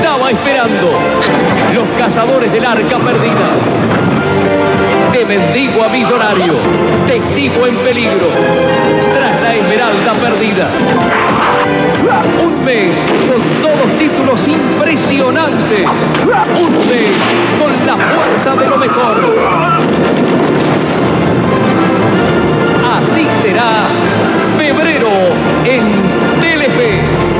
estaba esperando. Los cazadores del arca perdida. De mendigo a millonario. Testigo en peligro. Tras la esmeralda perdida. Un mes con todos títulos impresionantes. Un mes con la fuerza de lo mejor. Así será febrero en Telefe.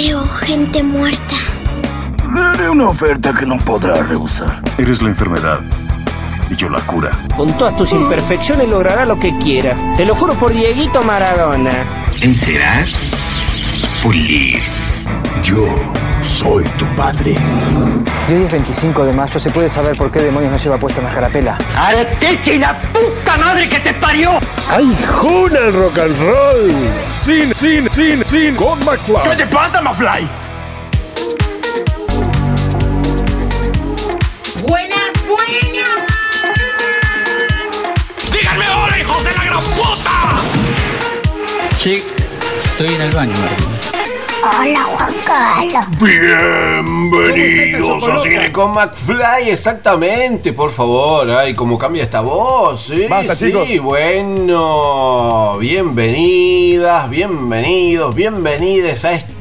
Veo gente muerta. Le haré una oferta que no podrá rehusar. Eres la enfermedad y yo la cura. Con todas tus imperfecciones logrará lo que quiera. Te lo juro por Dieguito Maradona. Encerar, pulir. Yo soy tu padre. Y hoy es 25 de mayo, ¿se puede saber por qué demonios no lleva puesta una carapela? ¡Arteche y la puta madre que te parió! ¡Ay, juna el rock and roll! Cine, cine, cine, cine con McFly. ¿Qué te pasa, McFly? ¡Buenas, buenas! ¡Díganme hola, hijos de la gran puta! Sí, estoy en el baño, Martín. Hola, Juan Carlos. Bienvenidos a Cine con McFly, exactamente, por favor. Ay, cómo cambia esta voz. Sí, Basta, sí, chicos. bueno. Bienvenidas, bienvenidos, bienvenides a este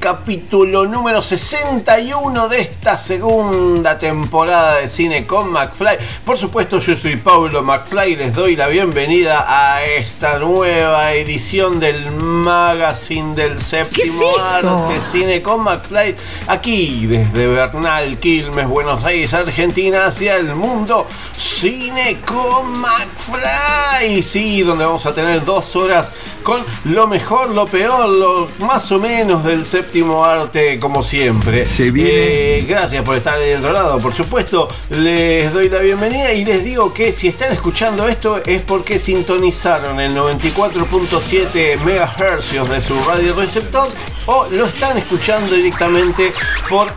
capítulo número 61 de esta segunda temporada de Cine con McFly. Por supuesto, yo soy Pablo McFly y les doy la bienvenida a esta nueva edición del magazine del séptimo arte Cine con McFly. Aquí desde Bernal, Quilmes, Buenos Aires, Argentina, hacia el mundo. Cine con McFly. Sí, donde vamos a tener dos horas con lo mejor, lo peor, lo más o menos del séptimo arte, como siempre. Se viene. Eh, gracias por estar del otro lado. Por supuesto, les doy la bienvenida y les digo que si están escuchando esto es porque sintonizaron el 94.7 MHz de su radio receptor o lo están escuchando directamente por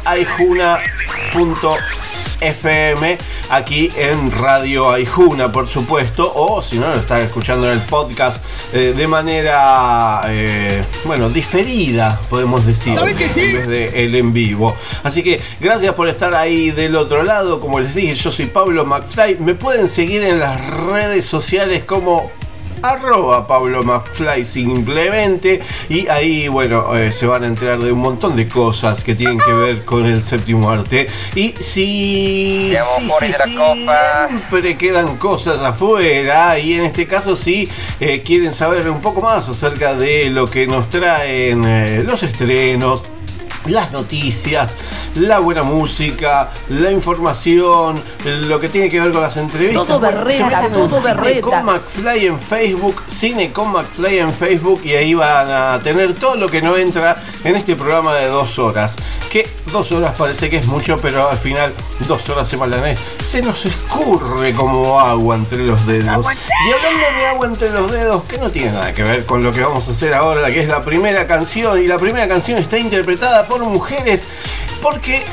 aijuna.fm aquí en Radio Aijuna, por supuesto, o si no lo están escuchando en el podcast eh, de manera, eh, bueno, diferida, podemos decir, ¿Sabe que sí? en vez de el en vivo. Así que gracias por estar ahí del otro lado, como les dije, yo soy Pablo McFly, me pueden seguir en las redes sociales como arroba Pablo McFly simplemente. Y ahí bueno eh, se van a enterar de un montón de cosas que tienen que ver con el séptimo arte. Y si sí, siempre quedan cosas afuera. Y en este caso sí eh, quieren saber un poco más acerca de lo que nos traen eh, los estrenos las noticias, la buena música, la información, lo que tiene que ver con las entrevistas. Todo berreta, todo Cine berreta. con McFly en Facebook, Cine con McFly en Facebook y ahí van a tener todo lo que no entra en este programa de dos horas. Que dos horas parece que es mucho, pero al final dos horas semanales se nos escurre como agua entre los dedos. Y hablando de agua entre los dedos, que no tiene nada que ver con lo que vamos a hacer ahora, que es la primera canción. Y la primera canción está interpretada por mujeres, porque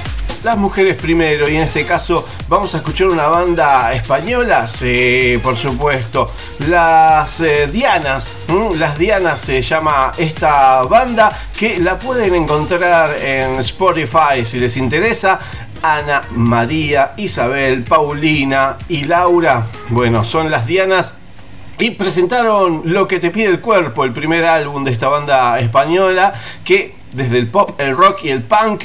las mujeres primero, y en este caso vamos a escuchar una banda española, sí, por supuesto, las eh, Dianas, las Dianas se llama esta banda, que la pueden encontrar en Spotify si les interesa. Ana, María, Isabel, Paulina y Laura, bueno, son las Dianas. Y presentaron Lo que te pide el cuerpo, el primer álbum de esta banda española, que desde el pop, el rock y el punk,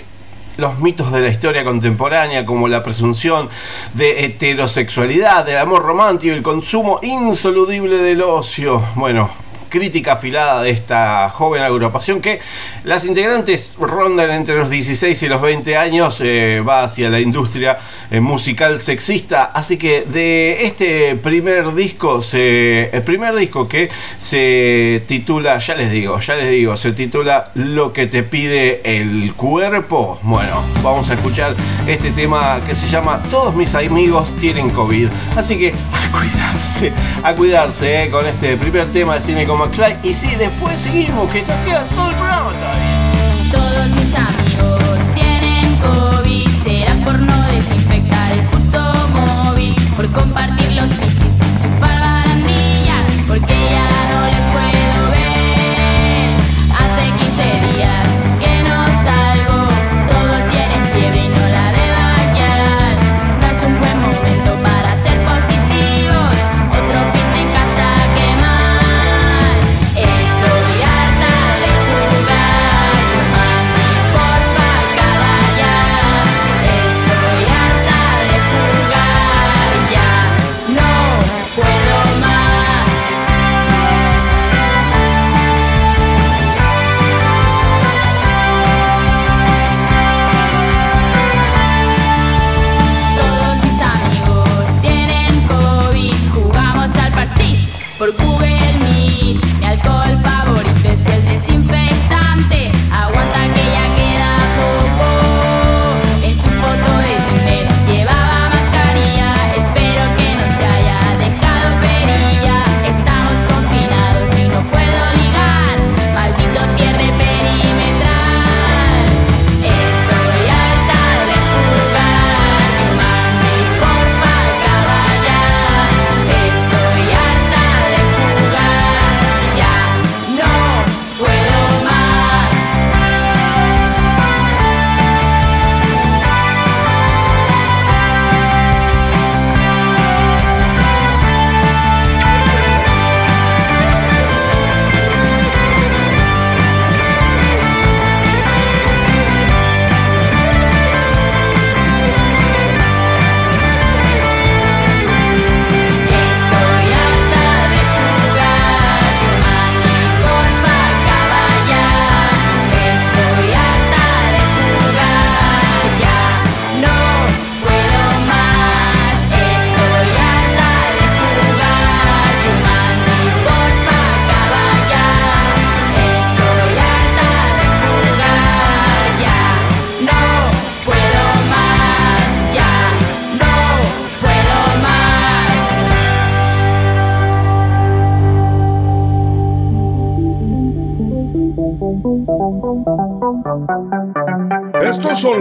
los mitos de la historia contemporánea, como la presunción de heterosexualidad, del amor romántico y el consumo insoluble del ocio. Bueno, crítica afilada de esta joven agrupación que las integrantes rondan entre los 16 y los 20 años, eh, va hacia la industria eh, musical sexista, así que de este primer disco, se, el primer disco que se titula, ya les digo, ya les digo, se titula Lo que te pide el cuerpo, bueno, vamos a escuchar este tema que se llama Todos mis amigos tienen COVID, así que a cuidarse, a cuidarse eh, con este primer tema de cine con Y si después seguimos, que se queda todo el programa todavía. Todos mis amigos tienen COVID, será por no desinfectar el puto móvil, por compartir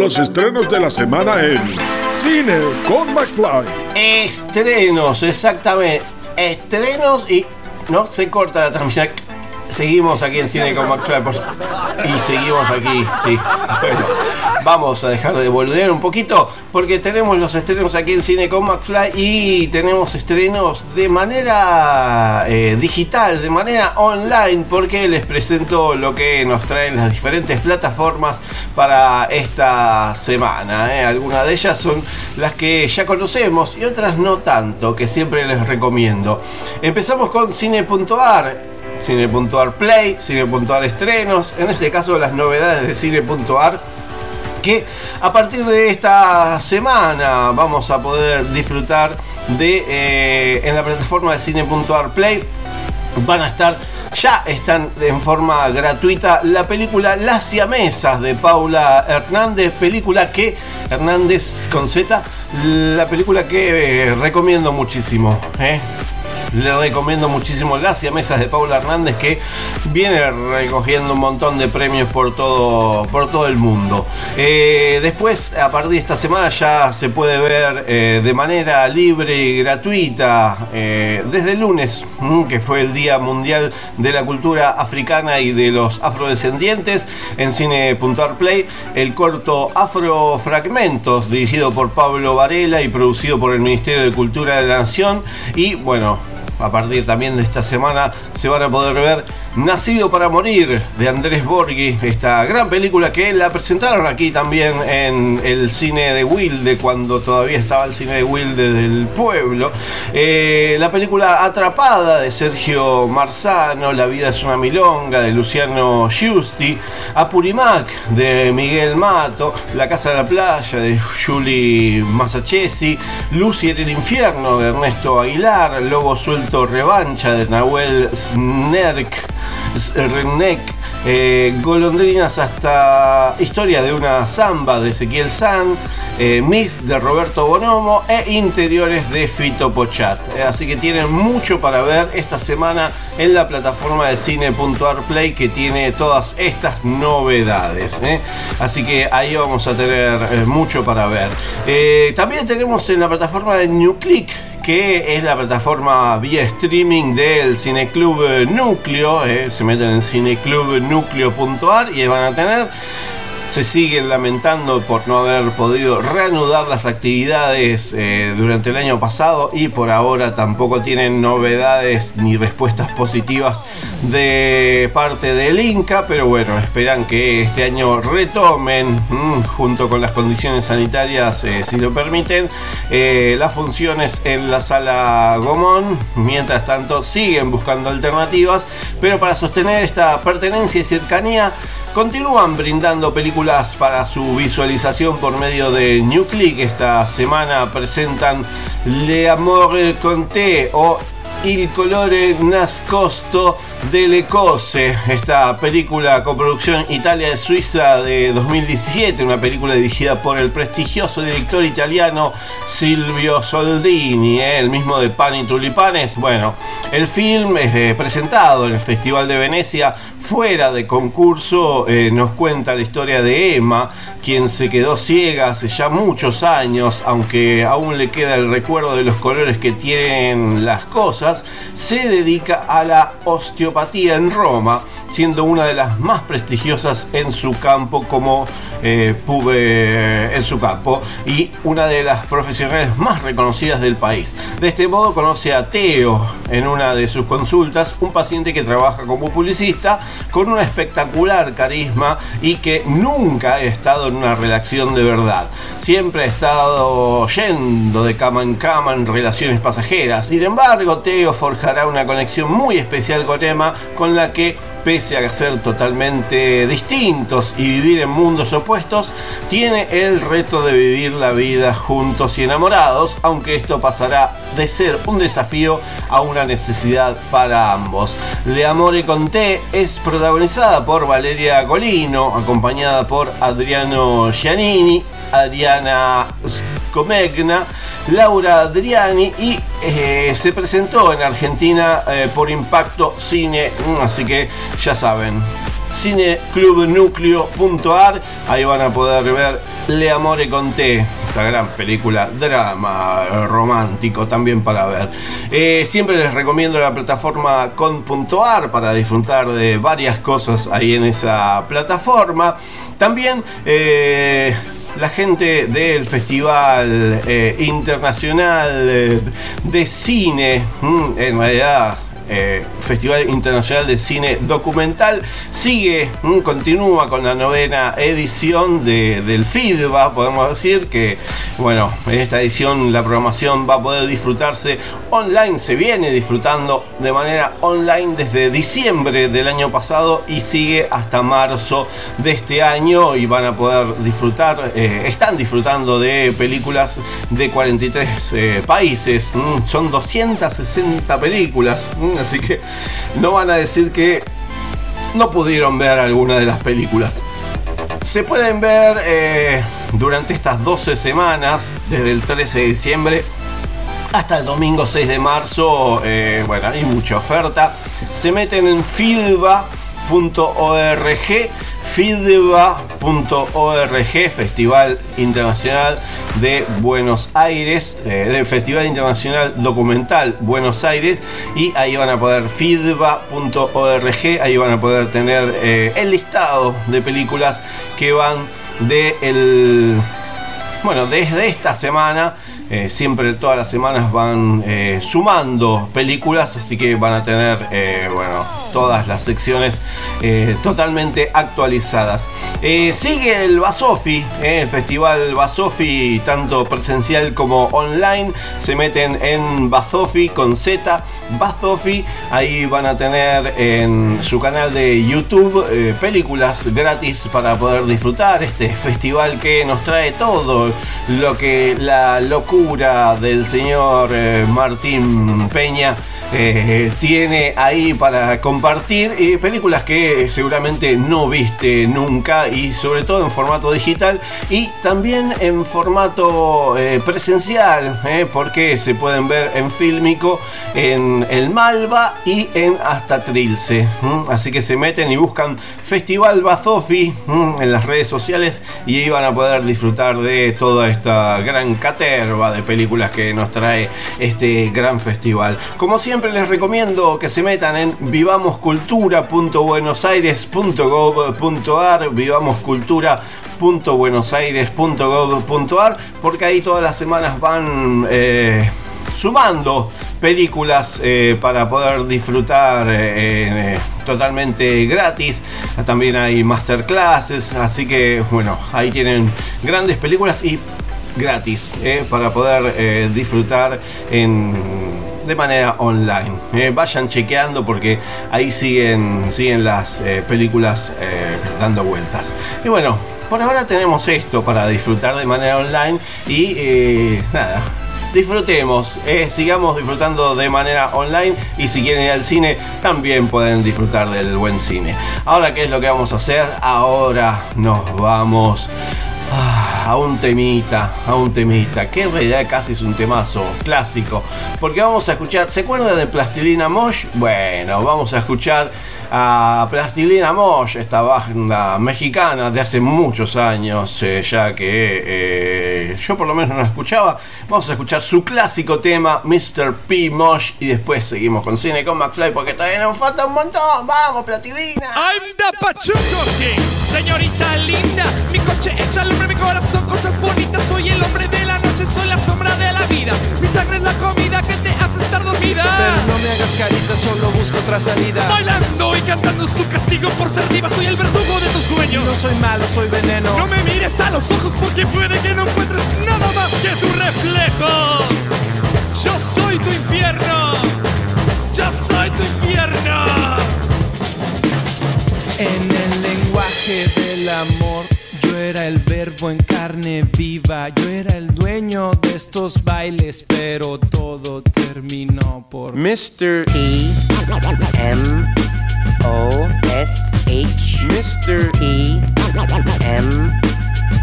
los estrenos de la semana en Cine con McFly. Estrenos, exactamente. Estrenos y no se corta la transmisión. Seguimos aquí en Cine con McFly por- y seguimos aquí, sí. Bueno, vamos a dejar de volver un poquito porque tenemos los estrenos aquí en Cine con McFly y tenemos estrenos de manera eh, digital, de manera online, porque les presento lo que nos traen las diferentes plataformas para esta semana. ¿eh? Algunas de ellas son las que ya conocemos y otras no tanto, que siempre les recomiendo. Empezamos con cine.ar. Cine.ar Play, Cine.ar Estrenos, en este caso las novedades de Cine.ar que a partir de esta semana vamos a poder disfrutar de eh, en la plataforma de cine.ar Play van a estar ya están en forma gratuita la película Las siamesas de Paula Hernández, película que Hernández con Z, la película que eh, recomiendo muchísimo. ¿eh? Le recomiendo muchísimo Las siamesas de Paula Hernández que viene recogiendo un montón de premios por todo, por todo el mundo. Eh, después, a partir de esta semana ya se puede ver eh, de manera libre y gratuita eh, desde el lunes, mm, que fue el Día Mundial de la Cultura Africana y de los Afrodescendientes, en Cine.ar Play, el corto Afrofragmentos, dirigido por Pablo Varela y producido por el Ministerio de Cultura de la Nación. Y bueno, a partir también de esta semana se van a poder ver Nacido para Morir de Andrés Borghi, esta gran película que la presentaron aquí también en el cine de Wilde, cuando todavía estaba el cine de Wilde del pueblo. Eh, la película Atrapada de Sergio Marzano, La vida es una milonga de Luciano Giusti, Apurimac de Miguel Mato, La casa de la playa de Julie Masachesi, Lucy en el infierno de Ernesto Aguilar, Lobo suelto revancha de Nahuel Snerk. Renek, eh, Golondrinas hasta Historia de una samba de Ezequiel San, eh, Miss de Roberto Bonomo e Interiores de Fito Pochat. Eh, así que tienen mucho para ver esta semana en la plataforma de cine.arplay que tiene todas estas novedades. Así que ahí vamos a tener mucho para ver. también tenemos en la plataforma de NewClick que es la plataforma vía streaming del Cineclub Núcleo. Eh, se meten en cineclubnucleo.ar y van a tener se siguen lamentando por no haber podido reanudar las actividades eh, durante el año pasado y por ahora tampoco tienen novedades ni respuestas positivas de parte del Inca, pero bueno, esperan que este año retomen, mm, junto con las condiciones sanitarias, eh, si lo permiten, eh, las funciones en la sala Gomón. Mientras tanto, siguen buscando alternativas, pero para sostener esta pertenencia y cercanía, continúan brindando películas para su visualización por medio de NewClick. Esta semana presentan Le Amore Conté o Il colore nascosto delle cose, esta película con producción Italia-Suiza de 2017, una película dirigida por el prestigioso director italiano Silvio Soldini, ¿eh? el mismo de Pan y Tulipanes. Bueno, el film es eh, presentado en el Festival de Venecia fuera de concurso eh, nos cuenta la historia de Emma, quien se quedó ciega hace ya muchos años, aunque aún le queda el recuerdo de los colores que tienen las cosas, se dedica a la osteopatía en Roma, siendo una de las más prestigiosas en su campo como eh, en su campo y una de las profesionales más reconocidas del país. De este modo conoce a Teo en una de sus consultas, un paciente que trabaja como publicista con un espectacular carisma y que nunca ha estado en una redacción de verdad. Siempre ha estado yendo de cama en cama en relaciones pasajeras. Sin embargo, Teo forjará una conexión muy especial con Emma con la que pese a ser totalmente distintos y vivir en mundos opuestos, tiene el reto de vivir la vida juntos y enamorados, aunque esto pasará de ser un desafío a una necesidad para ambos. Le Amore con T es protagonizada por Valeria Golino, acompañada por Adriano Giannini, Adriana Scomegna, Laura Adriani y eh, se presentó en Argentina eh, por Impacto Cine, mm, así que ya saben, cineclubnucleo.ar, ahí van a poder ver Le Amore con T, esta gran película, drama romántico también para ver. Eh, siempre les recomiendo la plataforma con.ar para disfrutar de varias cosas ahí en esa plataforma. También la gente del Festival eh, Internacional de Cine, mm, en realidad eh, Festival Internacional de Cine Documental. Sigue, mm, continúa con la novena edición del FIDBA, podemos decir que, bueno, en esta edición la programación va a poder disfrutarse online, se viene disfrutando de manera online desde diciembre del año pasado y sigue hasta marzo de este año y van a poder disfrutar, eh, están disfrutando de películas de 43 eh, países, mm, son 260 películas así que no van a decir que no pudieron ver alguna de las películas. Se pueden ver eh, durante estas 12 semanas, desde el 13 de diciembre hasta el domingo 6 de marzo. Eh, bueno, hay mucha oferta. Se meten en fidba.org FIDBA.org, Festival Internacional de Buenos Aires, eh, del Festival Internacional Documental Buenos Aires, y ahí van a poder FIDBA.org, ahí van a poder tener eh, el listado de películas que van de el bueno, desde esta semana eh, siempre todas las semanas van eh, sumando películas, así que van a tener eh, bueno, todas las secciones totalmente actualizadas. Sigue el Basofi, el festival Basofi, tanto presencial como online. Se meten en Basofi con Z, Basofi. Ahí van a tener en su canal de YouTube películas gratis para poder disfrutar este festival que nos trae todo lo que la locura del señor eh, Martín Peña eh, tiene ahí para compartir eh, películas que seguramente no viste nunca y sobre todo en formato digital y también en formato eh, presencial porque se pueden ver en Fílmico, en el Malva y en Hasta Trilce. Así que se meten y buscan Festival Bazofi en las redes sociales y van a poder disfrutar de toda esta gran caterva de películas que nos trae este gran festival. Como siempre les recomiendo que se metan en vivamoscultura.buenosaires.gov.ar vivamoscultura.buenosaires.gov.ar porque ahí todas las semanas van eh, sumando películas eh, para poder disfrutar eh, totalmente gratis. También hay masterclasses, así que bueno, ahí tienen grandes películas y gratis para poder disfrutar en, de manera online. Eh, vayan chequeando porque ahí siguen, siguen las eh, películas eh, dando vueltas. Y bueno, por ahora tenemos esto para disfrutar de manera online y nada. Disfrutemos, sigamos disfrutando de manera online y si quieren ir al cine también pueden disfrutar del buen cine. Ahora, ¿qué es lo que vamos a hacer? Ahora nos vamos a un temita, a un temita, que en realidad casi es un temazo clásico, porque vamos a escuchar, ¿se acuerdan de Plastilina Mosh? Bueno, vamos a escuchar a Plastilina Mosh, esta banda mexicana de hace muchos años, eh, ya que eh, yo por lo menos no la escuchaba. Vamos a escuchar su clásico tema, Mr. P. Mosh, y después seguimos con cine con McFly, porque todavía nos falta un montón. ¡Vamos, Plastilina! I'm the Pachuco King, señorita linda. Mi coche echa al hombre, mi corazón, cosas bonitas. Soy el hombre de la noche, soy la sombra de la vida. Mi sangre es la comida que te hace estar dormida. Pero no me hagas carita, solo busco otra salida. Bailando y cantando es tu castigo por ser diva. Soy el verdugo de tus sueños. No soy malo, soy veneno. No me mires a los ojos porque puede que no encuentres nada más que tu reflejo. Yo soy tu infierno. Yo soy tu infierno. En el lenguaje del amor, yo era el verbo en carne viva. Yo era el dueño de estos bailes, pero todo terminó por Mr. E M O S H Mr. E M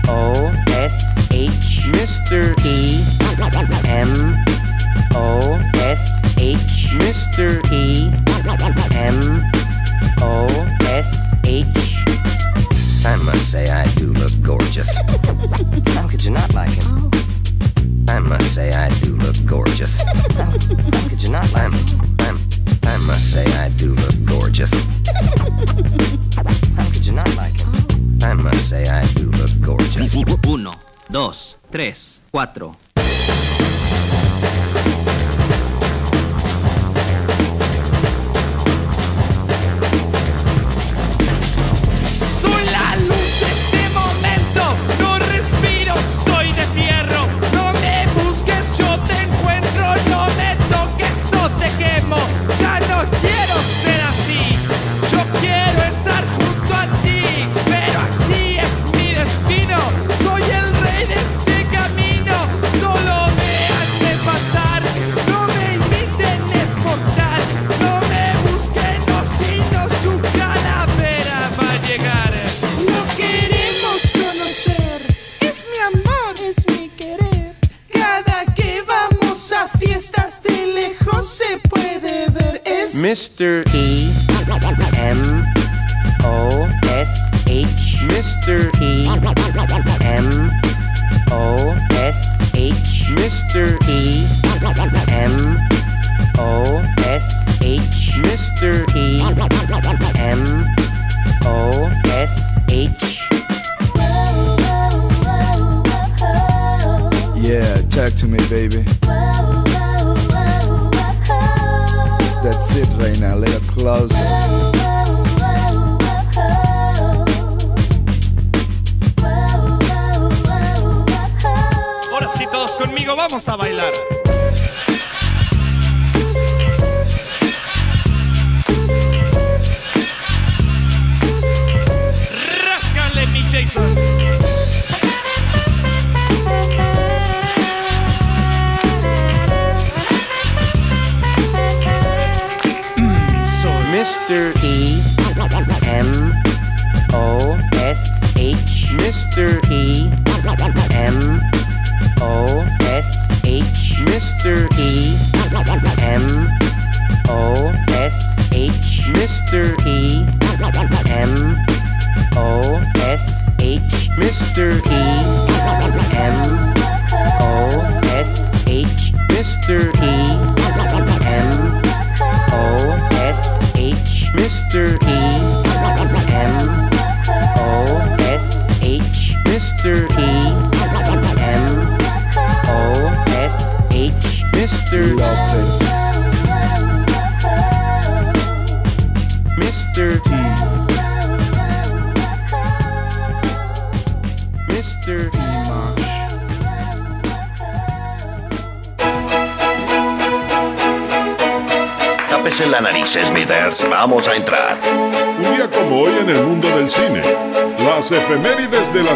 O S H Mr. E M O S H Mr. E 4. Mr. E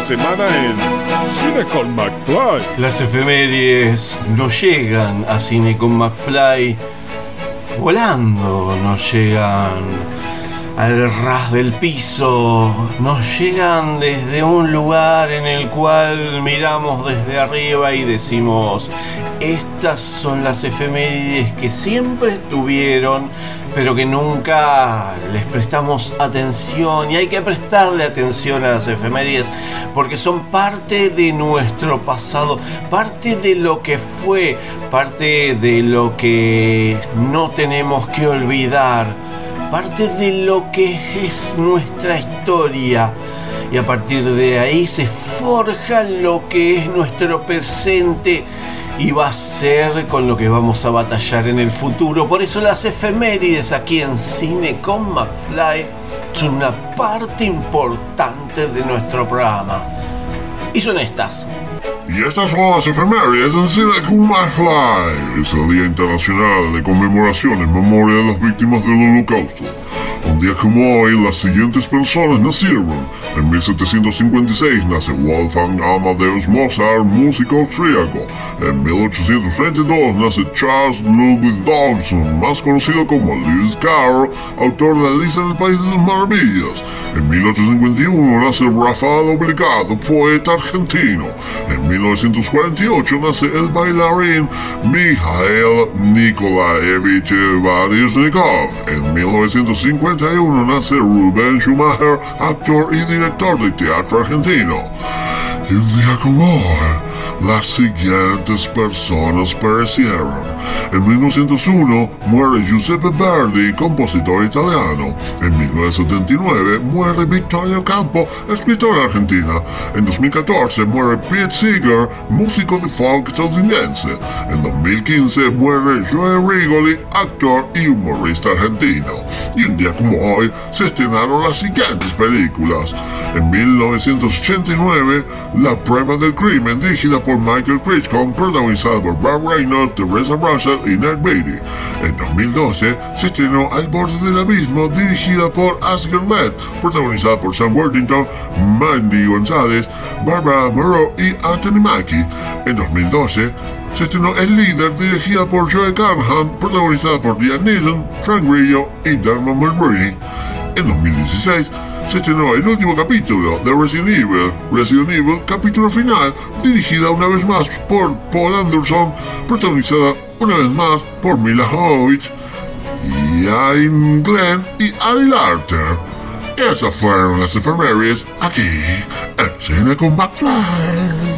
semana en Cine con McFly. Las efemérides no llegan a cine con McFly volando, no llegan al ras del piso, nos llegan desde un lugar en el cual miramos desde arriba y decimos, estas son las efemérides que siempre estuvieron, pero que nunca les prestamos atención y hay que prestarle atención a las efemérides porque son parte de nuestro pasado, parte de lo que fue, parte de lo que no tenemos que olvidar, parte de lo que es nuestra historia. Y a partir de ahí se forja lo que es nuestro presente y va a ser con lo que vamos a batallar en el futuro. Por eso las efemérides aquí en Cine con McFly son una parte importante de nuestro programa. Y son estas. Y estas son las efemérides en Cine con McFly. Es el Día Internacional de Conmemoración en memoria de las víctimas del Holocausto. Un día como hoy, las siguientes personas nacieron. En 1756 nace Wolfgang Amadeus Mozart, músico austríaco. En 1832 nace Charles Ludwig Dawson, más conocido como Lewis Carroll, autor de Alicia en el País de las Maravillas. En 1851 nace Rafael Obligado, poeta argentino. En 1948 nace el bailarín Mikhail Nikolaevich Baryshnikov. En 1951 nace Rubén Schumacher, actor y director de teatro argentino. Y un las siguientes personas perecieron. En 1901 muere Giuseppe Verdi, compositor italiano. En 1979 muere Vittorio Campo, escritor argentina. En 2014 muere Pete Seeger, músico de folk estadounidense. En 2015 muere Joe Rigoli, actor y humorista argentino. Y un día como hoy se estrenaron las siguientes películas. En 1989, La prueba del crimen, dirigida por Michael Crichton, protagonizada por Bob Reynolds, Teresa En 2012 se estrenó Al borde del abismo, dirigida por Asger Led, protagonizada por Sam Worthington, Mandy González, Barbara Moreau y Anthony Mackie. En 2012 se estrenó El líder, dirigida por Joe Carnahan, protagonizada por Liam Neeson, Frank Grillo y Dermot Mulroney. En 2016 se estrenó el último capítulo de Resident Evil, Resident Evil capítulo final, dirigida una vez más por Paul Anderson, protagonizada una vez más por Mila Jovovich, Ian Glenn y Ari Larter. Esas fueron las efemérides aquí en Cine con McFly.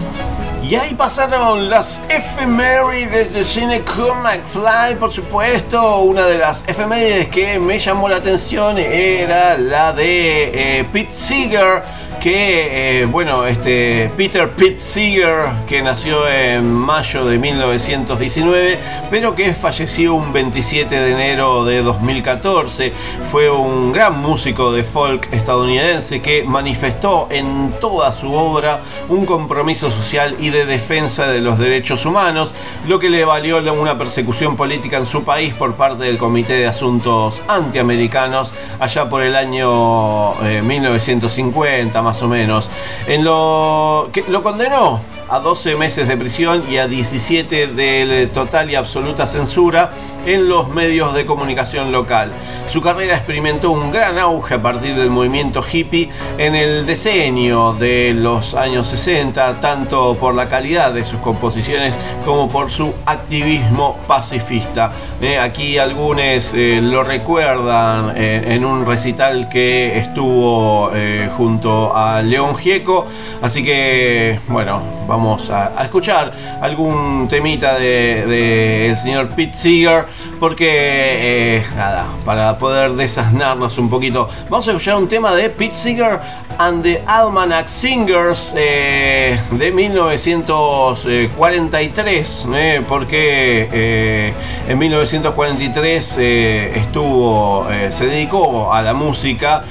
Y ahí pasaron las efemérides de Cine con McFly, por supuesto. Una de las efemérides que me llamó la atención era la de eh, Pete Seeger, que, eh, bueno, este Peter Pitt Seeger, que nació en mayo de 1919, pero que falleció un 27 de enero de 2014. Fue un gran músico de folk estadounidense que manifestó en toda su obra un compromiso social y de defensa de los derechos humanos, lo que le valió una persecución política en su país por parte del Comité de Asuntos Antiamericanos allá por el año eh, 1950 más o menos. En lo que lo condenó a 12 meses de prisión y a 17 de total y absoluta censura en los medios de comunicación local. Su carrera experimentó un gran auge a partir del movimiento hippie en el decenio de los años 60, tanto por la calidad de sus composiciones como por su activismo pacifista. Eh, aquí algunos eh, lo recuerdan eh, en un recital que estuvo junto a León Gieco, así que bueno, vamos a, a escuchar algún temita del de, el señor Pete Seeger, porque eh, nada, para poder desasnarnos un poquito, vamos a escuchar un tema de Pete Seeger and the Almanac Singers eh, de 1943, eh, porque en 1943 eh, estuvo, se dedicó a la música,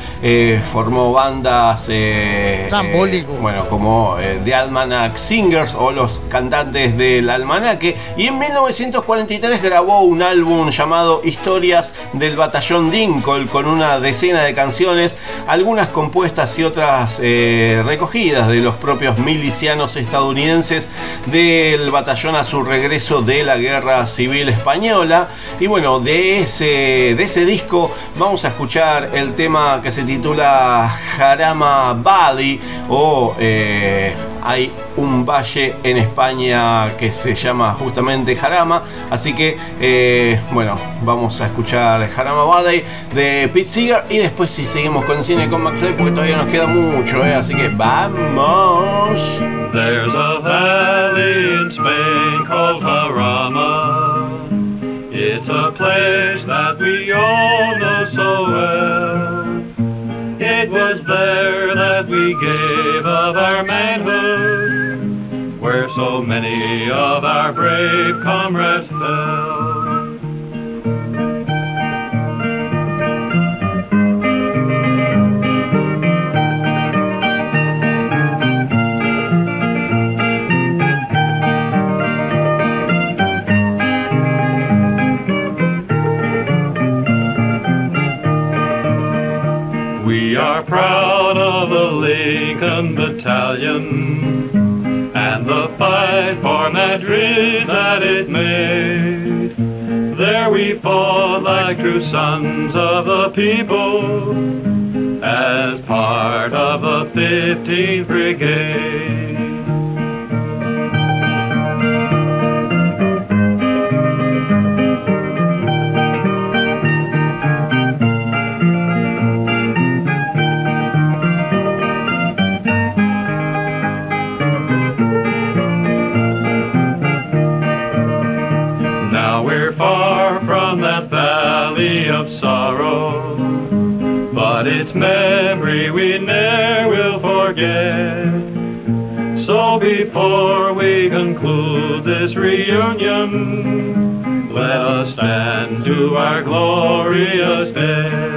formó bandas, bueno, como The Almanac Singers o los cantantes del almanaque, y en 1943 grabó un álbum llamado Historias del Batallón Dinkel con una decena de canciones, algunas compuestas y otras eh, recogidas de los propios milicianos estadounidenses del batallón a su regreso de la Guerra Civil Española. Y bueno, de ese, de ese disco vamos a escuchar el tema que se titula Jarama Valley o eh, hay un valle en España que se llama justamente Jarama. Así que, eh, bueno, vamos a escuchar Jarama Valley de Pete Seeger y después si seguimos con cine con McFly porque todavía nos queda mucho, ¿eh? así que vamos. There's a valley in Spain called Jarama. It's a place that we all know so well. Was there that we gave of our manhood, where so many of our brave comrades fell. The fight for Madrid that it made. There we fought like true sons of the people as part of the 15th Brigade. Memory we ne'er will forget. So before we conclude this reunion, let us stand to our glorious dead.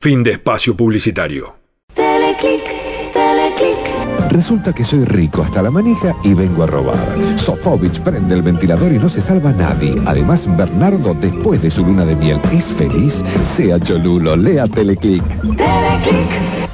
Fin de espacio publicitario. Teleclick, teleclick. Resulta que soy rico hasta la manija y vengo a robar. Sofovich prende el ventilador y no se salva nadie. Además, Bernardo, después de su luna de miel, es feliz. Sea Cholulo, lea Teleclick.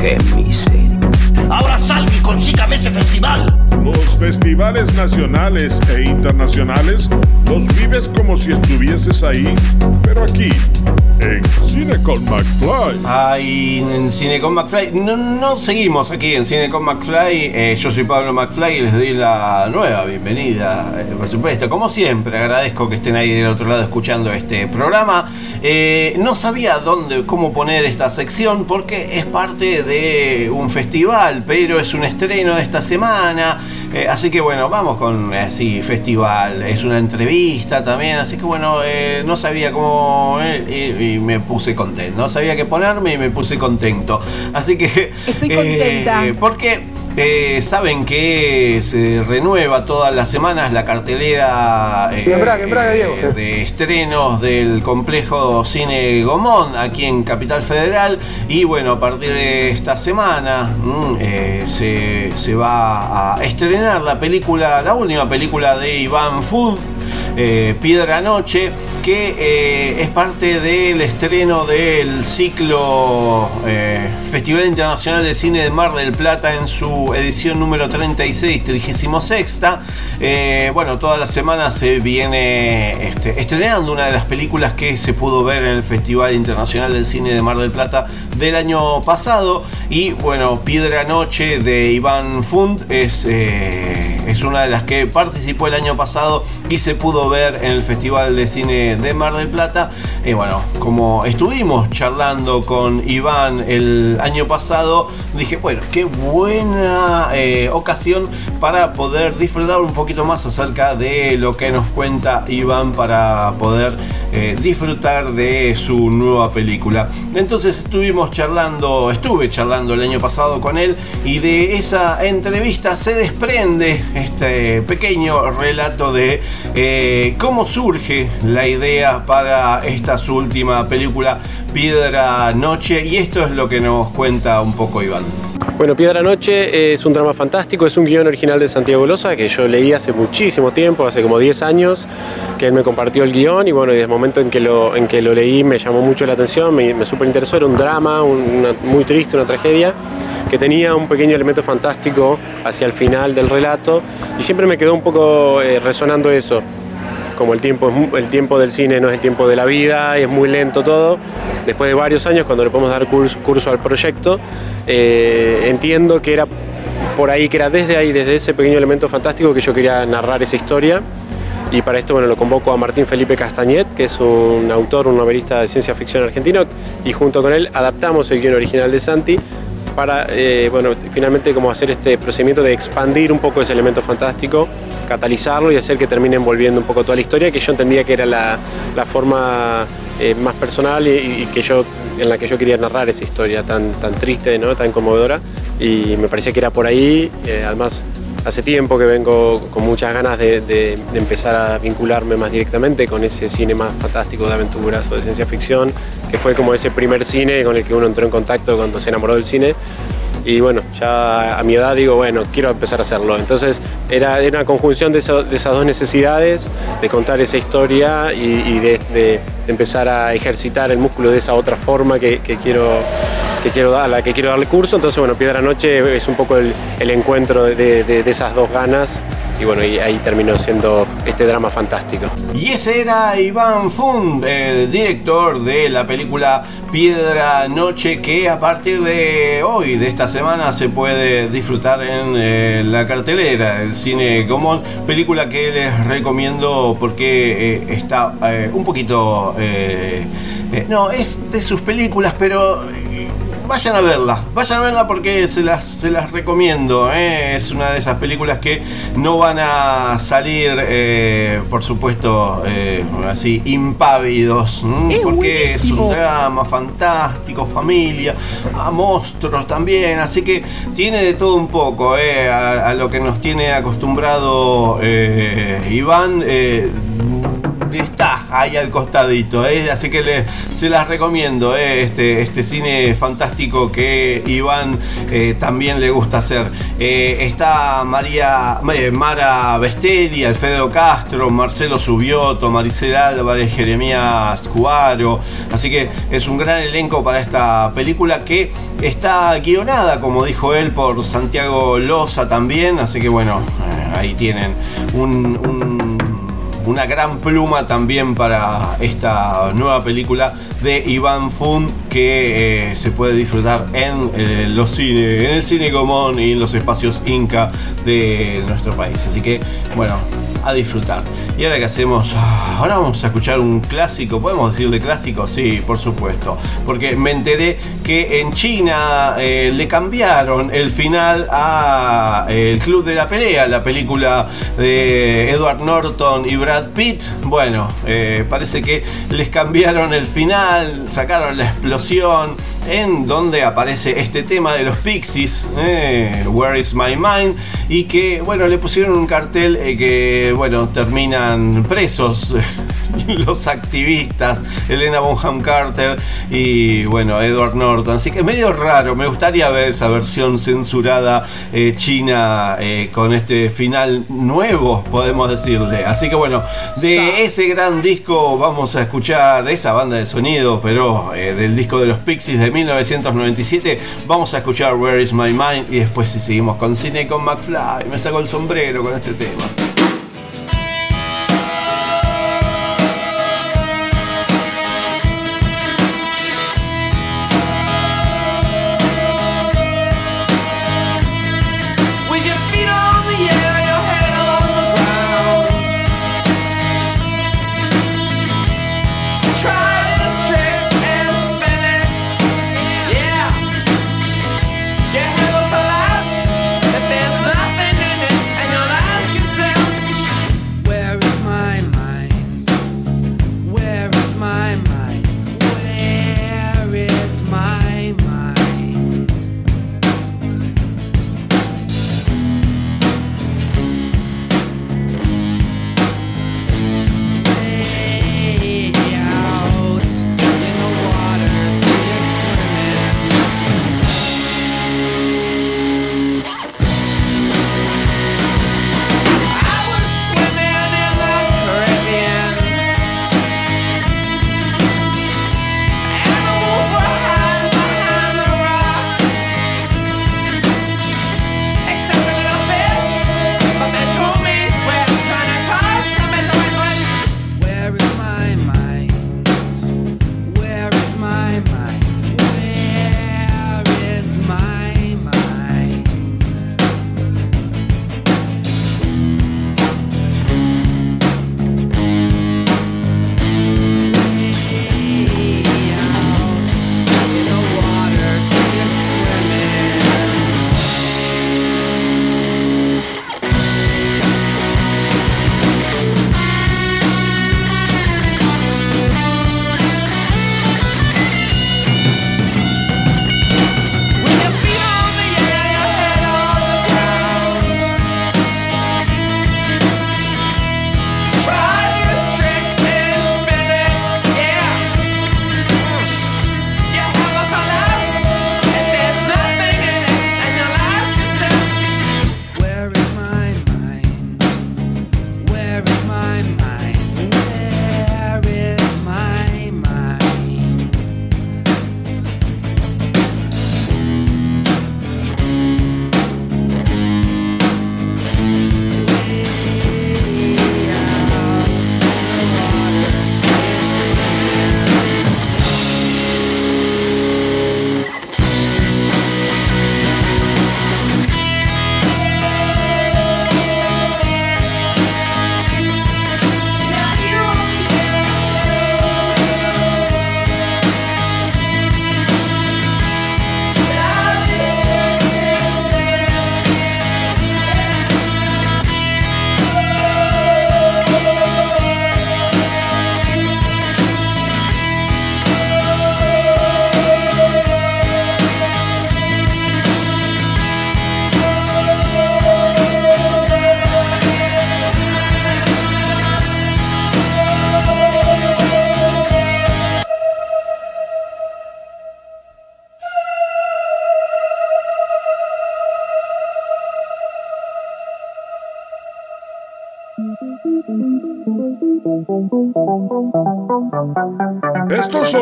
Qué miseria. Ahora salga y consígame ese festival. Los festivales nacionales e internacionales los vives como si estuvieses ahí, pero aquí, en Cine con McFly. Ay, en Cine con McFly. No, no seguimos aquí en Cine con McFly. Eh, yo soy Pablo McFly y les doy la nueva bienvenida, eh, por supuesto. Como siempre, agradezco que estén ahí del otro lado escuchando este programa. Eh, no sabía dónde, cómo poner esta sección porque es parte de un festival, pero es un estreno de esta semana. Eh, así que bueno, vamos con así, festival. Es una entrevista también, así que bueno, eh, no sabía cómo. eh, y, y me puse contento. No sabía qué ponerme y me puse contento. Así que. Estoy eh, contenta. porque. Eh, saben que se renueva todas las semanas la cartelera eh, Diego. eh, de estrenos del complejo Cine Gomón aquí en Capital Federal y bueno, a partir de esta semana mm, se, se va a estrenar la película, la última película de Iván Food, eh, Piedra Noche, que eh, es parte del estreno del ciclo eh, Festival Internacional de Cine de Mar del Plata en su edición número 36, 36. Eh, bueno, todas las semanas se viene este, estrenando una de las películas que se pudo ver en el Festival Internacional del Cine de Mar del Plata del año pasado. Y bueno, Piedra Noche de Iván Fund es, eh, es una de las que participó el año pasado y se pudo ver en el Festival de Cine de Mar del Plata. Y bueno, como estuvimos charlando con Iván el año pasado, dije, bueno, qué buena eh, ocasión para poder disfrutar un poquito más acerca de lo que nos cuenta Iván para poder eh, disfrutar de su nueva película. Entonces estuvimos charlando, estuve charlando el año pasado con él y de esa entrevista se desprende este pequeño relato de eh, cómo surge la idea para esta su última película Piedra Noche y esto es lo que nos cuenta un poco Iván. Bueno, Piedra Noche es un drama fantástico, es un guion original de Santiago Loza que yo leí hace muchísimo tiempo, hace como 10 años, que él me compartió el guion y bueno, desde el momento en que lo, en que lo leí me llamó mucho la atención, me, me interesó, era un drama, una- muy triste, una tragedia, que tenía un pequeño elemento fantástico hacia el final del relato y siempre me quedó un poco eh, resonando eso. Como el tiempo, el tiempo del cine no es el tiempo de la vida es muy lento todo, después de varios años cuando le podemos dar curso, curso al proyecto, eh, entiendo que era por ahí, que era desde ahí, desde ese pequeño elemento fantástico que yo quería narrar esa historia. Y para esto bueno, lo convoco a Martín Felipe Castañet, que es un autor, un novelista de ciencia ficción argentino, y junto con él adaptamos el guion original de Santi para eh, bueno, finalmente como hacer este procedimiento de expandir un poco ese elemento fantástico, catalizarlo y hacer que termine envolviendo un poco toda la historia, que yo entendía que era la, la forma eh, más personal y, que yo, en la que yo quería narrar esa historia tan, tan triste, ¿no? tan conmovedora, y me parecía que era por ahí, eh, además hace tiempo que vengo con muchas ganas de, empezar a vincularme más directamente con ese cine más fantástico de aventuras o de ciencia ficción, que fue como ese primer cine con el que uno entró en contacto cuando se enamoró del cine. Y bueno, ya a mi edad digo, bueno, quiero empezar a hacerlo. Entonces era, una conjunción de, esas dos necesidades, de contar esa historia y, de, empezar a ejercitar el músculo de esa otra forma que quiero que quiero a la que quiero darle curso. Entonces, bueno, Piedra Noche es un poco el, el encuentro de, de- esas dos ganas y bueno, ahí terminó siendo este drama fantástico. Y ese era Iván Fund, eh, director de la película Piedra Noche, que a partir de hoy, de esta semana, se puede disfrutar en eh, la cartelera del cine común. Película que les recomiendo porque eh, está eh, un poquito. no, es de sus películas, pero. Vayan a verla, vayan a verla porque se las, se las recomiendo. ¿eh? Es una de esas películas que no van a salir, eh, por supuesto, eh, así impávidos. ¿m? porque es un drama fantástico, familia, a monstruos también. Así que tiene de todo un poco a, a lo que nos tiene acostumbrado Iván. Está ahí al costadito, ¿eh? así que le- se las recomiendo, ¿eh? este, este cine fantástico que Iván eh, también le gusta hacer. Eh, está María eh, Mara Bestelli, Alfredo Castro, Marcelo Subioto, Maricel Álvarez, Jeremías Cubaro, así que es un gran elenco para esta película que está guionada, como dijo él, por Santiago Loza también, así que bueno, ahí tienen un una gran pluma también para esta nueva película de Iván Fund que eh, se puede disfrutar en eh, los cines, en el cine común y en los espacios Inca de nuestro país. Así que, bueno, a disfrutar. Y ahora que hacemos, Ah, ahora vamos a escuchar un clásico, podemos decirle clásico, sí, por supuesto, porque me enteré que en China eh, le cambiaron el final a eh, El Club de la Pelea, la película de Edward Norton y Brad Pitt. Bueno, eh, parece que les cambiaron el final, sacaron la explosión en donde aparece este tema de los Pixies, eh, Where is My Mind, y que, bueno, le pusieron un cartel eh, que, bueno, terminan presos los activistas, Elena Bonham Carter y, bueno, Edward Norton. Así que es medio raro, me gustaría ver esa versión censurada eh, china con este final nuevo, podemos decirle. Así que, bueno, de ese gran disco vamos a escuchar de esa banda de sonido, pero del disco de los Pixies de 1997, vamos a escuchar Where is My Mind y después si seguimos con cine con McFly. Me saco el sombrero con este tema.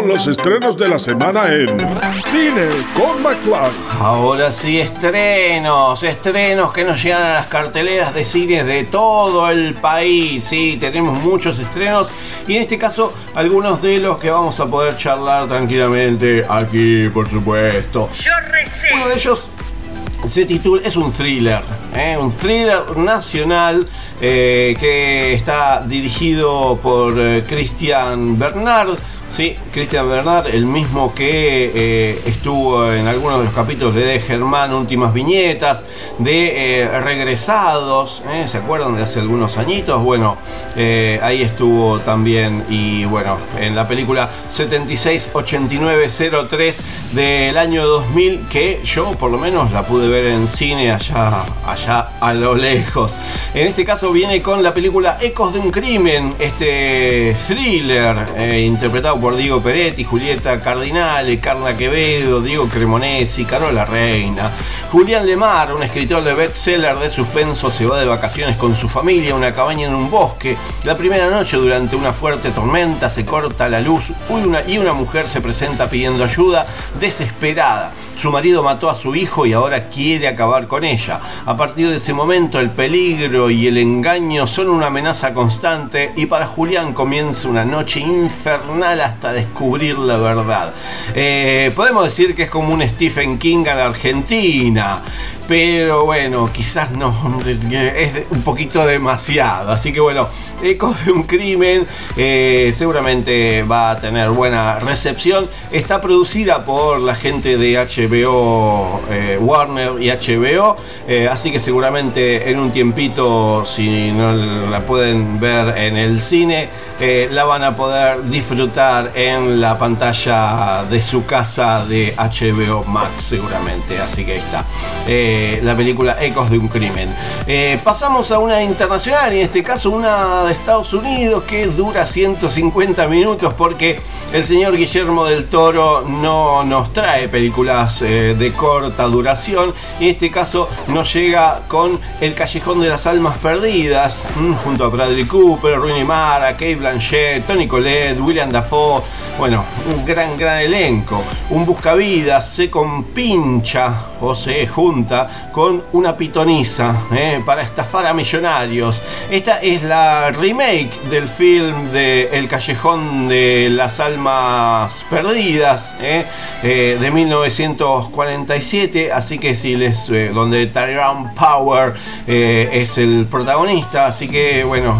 Los estrenos de la semana en Cine con McFly. Ahora sí, estrenos, estrenos que nos llegan a las carteleras de cines de todo el país. Sí, tenemos muchos estrenos y en este caso algunos de los que vamos a poder charlar tranquilamente aquí, por supuesto. Yo recé. Uno de ellos se titula, es un thriller, ¿eh? un thriller nacional eh, que está dirigido por eh, Cristian Bernard. Sí, Cristian Bernard, el mismo que eh, estuvo en algunos de los capítulos de De Germán, Últimas Viñetas, de eh, Regresados, ¿eh? ¿se acuerdan de hace algunos añitos? Bueno, ahí estuvo también y bueno, en la película 768903 del año 2000, que yo por lo menos la pude ver en cine allá, allá a lo lejos. En este caso viene con la película Ecos de un Crimen, este thriller eh, por Diego Peretti, Julieta Cardinale, Carla Quevedo, Diego Cremonesi, Carola Reina. Julián Lemar, un escritor de bestseller de suspenso, se va de vacaciones con su familia a una cabaña en un bosque. La primera noche, durante una fuerte tormenta, se corta la luz y una mujer se presenta pidiendo ayuda, desesperada. Su marido mató a su hijo y ahora quiere acabar con ella. A partir de ese momento, el peligro y el engaño son una amenaza constante y para Julián comienza una noche infernal hasta descubrir la verdad. Eh, podemos decir que es como un Stephen King a la Argentina. Pero bueno, quizás no, es un poquito demasiado. Así que bueno, Ecos de un crimen eh, seguramente va a tener buena recepción. Está producida por la gente de HBO, eh, Warner y HBO. eh, así que seguramente en un tiempito, si no la pueden ver en el cine, la van a poder disfrutar en la pantalla de su casa de HBO Max seguramente. Así que ahí está. Eh, la película Ecos de un crimen. Eh, pasamos a una internacional, y en este caso una de Estados Unidos que dura 150 minutos porque el señor Guillermo del Toro no nos trae películas eh, de corta duración. En este caso nos llega con El Callejón de las Almas Perdidas, mm, junto a Bradley Cooper, Rooney Mara, Kate Blanchett, Tony Collette, William Dafoe. Bueno, un gran, gran elenco. Un buscavidas se compincha o se junta con una pitonisa eh, para estafar a millonarios. Esta es la remake del film de El Callejón de las Almas Perdidas eh, eh, de 1947. Así que si les. donde Tyrone Power es el protagonista. Así que bueno.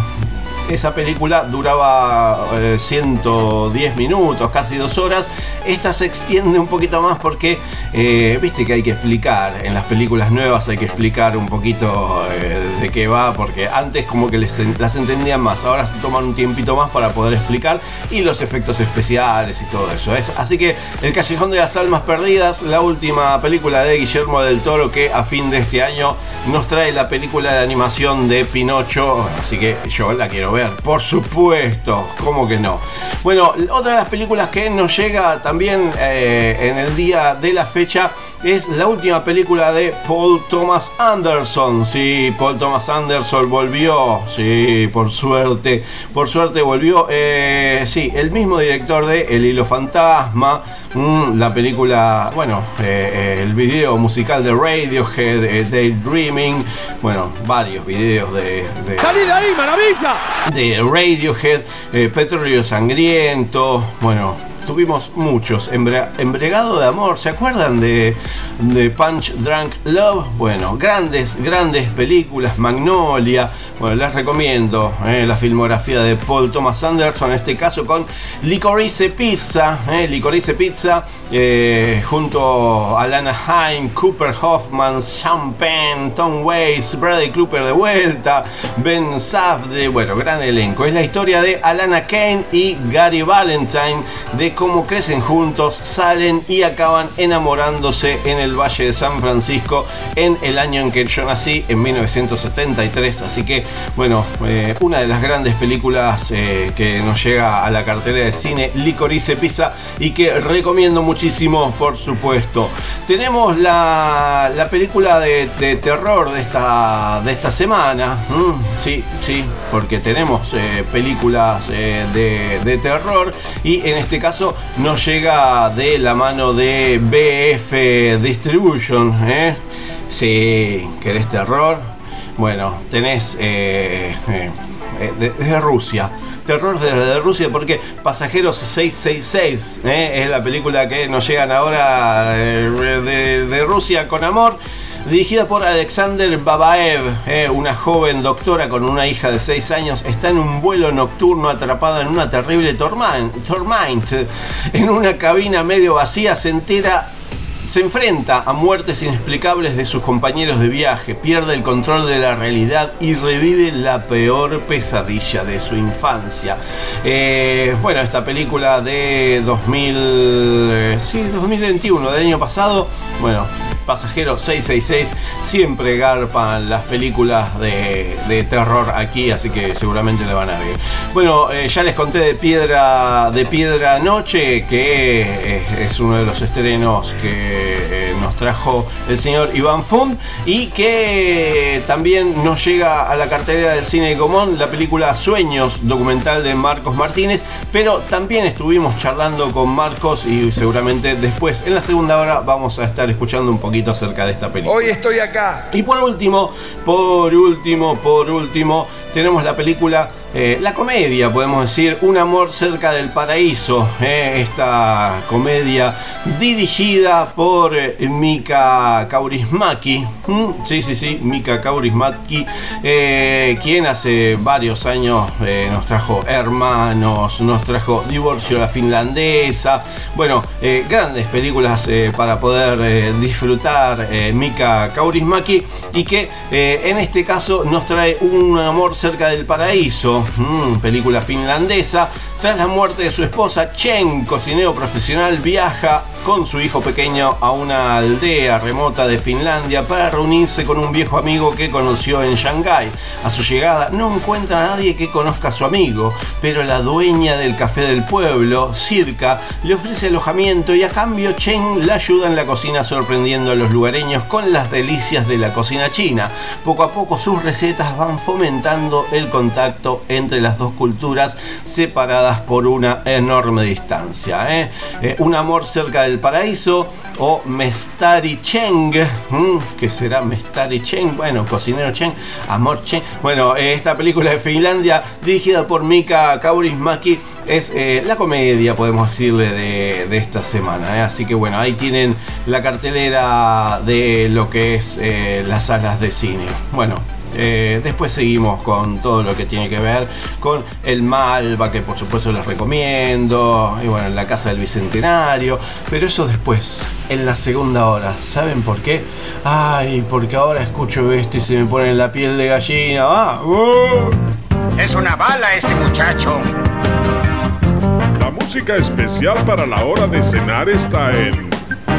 Esa película duraba eh, 110 minutos, casi dos horas. Esta se extiende un poquito más porque, eh, viste que hay que explicar, en las películas nuevas hay que explicar un poquito eh, de qué va, porque antes como que las entendían más, ahora se toman un tiempito más para poder explicar y los efectos especiales y todo eso. Es, así que El Callejón de las Almas Perdidas, la última película de Guillermo del Toro que a fin de este año nos trae la película de animación de Pinocho, así que yo la quiero ver, por supuesto, ¿cómo que no? Bueno, otra de las películas que nos llega también eh, en el día de la fecha es la última película de Paul Thomas Anderson. Sí, Paul Thomas Anderson volvió. Sí, por suerte. Por suerte volvió. Eh, sí, el mismo director de El Hilo Fantasma. mm, la película, bueno, eh, eh, el video musical de Radiohead, eh, Daydreaming. Bueno, varios videos de, de ¡Salí de ahí, maravilla! de Radiohead, Petróleo Sangriento, bueno, tuvimos muchos. Embregado de Amor, ¿se acuerdan de, de Punch Drunk Love? Bueno, grandes, grandes películas, Magnolia. Bueno, les recomiendo eh, la filmografía de Paul Thomas Anderson, en este caso con Licorice Pizza, eh, Licorice Pizza, eh, junto a Lana Haim, Cooper Hoffman, Penn, Tom Waits, Bradley Cooper de vuelta, Ben Safdie, bueno, gran elenco. Es la historia de Alana Kane y Gary Valentine, de cómo crecen juntos, salen y acaban enamorándose en el Valle de San Francisco en el año en que yo nací, en 1973. Así que, bueno, eh, una de las grandes películas eh, que nos llega a la cartera de cine, Licorice Pizza, y que recomiendo muchísimo, por supuesto. Tenemos la, la película de, terror de esta, de esta semana. Mm, sí, sí, porque tenemos eh, películas de terror y en este caso nos llega de la mano de BF Distribution. ¿eh? Si querés terror, bueno, tenés eh, eh, eh, de- desde Rusia. Terror desde de Rusia porque Pasajeros 666 ¿eh? es la película que nos llegan ahora eh, de Rusia con amor. Dirigida por Alexander Babaev, eh, una joven doctora con una hija de 6 años, está en un vuelo nocturno atrapada en una terrible torman- torment. En una cabina medio vacía se entera se enfrenta a muertes inexplicables de sus compañeros de viaje, pierde el control de la realidad y revive la peor pesadilla de su infancia. Eh, bueno, esta película de 2000, eh, sí, 2021, del año pasado, bueno, Pasajero 666, siempre garpan las películas de, terror aquí, así que seguramente le van a ver. Bueno, eh, ya les conté de Piedra, de Piedra Noche, que es uno de los estrenos que eh, nos trajo el señor Iván Fund y que también nos llega a la cartelera del cine de Común la película Sueños, documental de Marcos Martínez, pero también estuvimos charlando con Marcos y seguramente después en la segunda hora vamos a estar escuchando un poquito acerca de esta película. Hoy estoy acá. Y por último, por último, por último, tenemos la película, eh, la comedia, podemos decir, Un amor cerca del paraíso. eh, esta comedia dirigida por eh, Mika Kaurismaki. Sí, sí, sí, Mika Kaurismaki, quien hace varios años nos trajo Hermanos, nos trajo Divorcio a la finlandesa. Bueno, grandes películas para poder disfrutar Mika Kaurismaki y que en este caso nos trae un amor cerca del paraíso, película finlandesa. Tras la muerte de su esposa, Chen, cocinero profesional, viaja con su hijo pequeño a una aldea remota de Finlandia para reunirse con un viejo amigo que conoció en Shanghái. A su llegada no encuentra a nadie que conozca a su amigo, pero la dueña del café del pueblo, Circa, le ofrece alojamiento y a cambio Chen la ayuda en la cocina sorprendiendo a los lugareños con las delicias de la cocina china. Poco a poco sus recetas van fomentando el contacto entre las dos culturas separadas por una enorme distancia. ¿eh? Eh, un amor cerca del paraíso o Mestari Cheng, que será Mestari Cheng, bueno, cocinero Cheng, amor Cheng. Bueno, eh, esta película de Finlandia dirigida por Mika Kaurismäki es eh, la comedia, podemos decirle, de, esta semana. Así que bueno, ahí tienen la cartelera de lo que es las salas de cine. Bueno. Eh, después seguimos con todo lo que tiene que ver con el Malva, que por supuesto les recomiendo, y bueno, en la Casa del Bicentenario, pero eso después, en la segunda hora. ¿Saben por qué? Ay, porque ahora escucho esto y se me pone la piel de gallina. ¡Ah! ¡Uh! Es una bala este muchacho. La música especial para la hora de cenar está en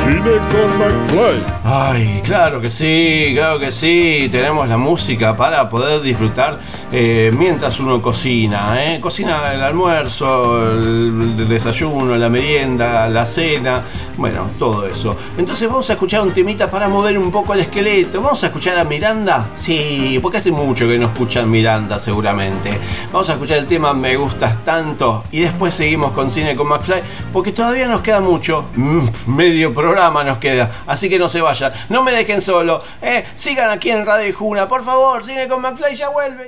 Cine con McFly. Ay, claro que sí, claro que sí. Tenemos la música para poder disfrutar eh, mientras uno cocina. ¿eh? Cocina el almuerzo, el, el desayuno, la merienda, la cena, bueno, todo eso. Entonces vamos a escuchar un temita para mover un poco el esqueleto. Vamos a escuchar a Miranda. Sí, porque hace mucho que no escuchan Miranda seguramente. Vamos a escuchar el tema Me gustas tanto y después seguimos con Cine con McFly porque todavía nos queda mucho. Mm, medio programa nos queda. Así que no se vayan. No me dejen solo. Eh, sigan aquí en Radio Juna. Por favor, Cine con McFly ya ya vuelve.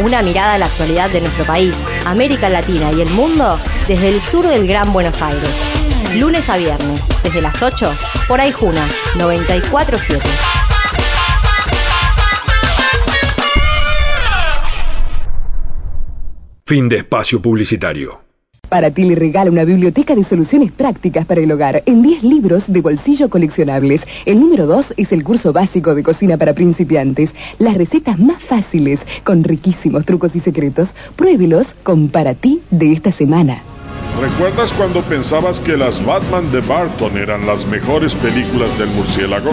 Una mirada a la actualidad de nuestro país, América Latina y el mundo desde el sur del Gran Buenos Aires. Lunes a viernes, desde las 8, por Aijuna 947. Fin de espacio publicitario. Para ti le regala una biblioteca de soluciones prácticas para el hogar en 10 libros de bolsillo coleccionables. El número 2 es el curso básico de cocina para principiantes. Las recetas más fáciles, con riquísimos trucos y secretos. Pruébelos con Para ti de esta semana. ¿Recuerdas cuando pensabas que las Batman de Barton eran las mejores películas del murciélago?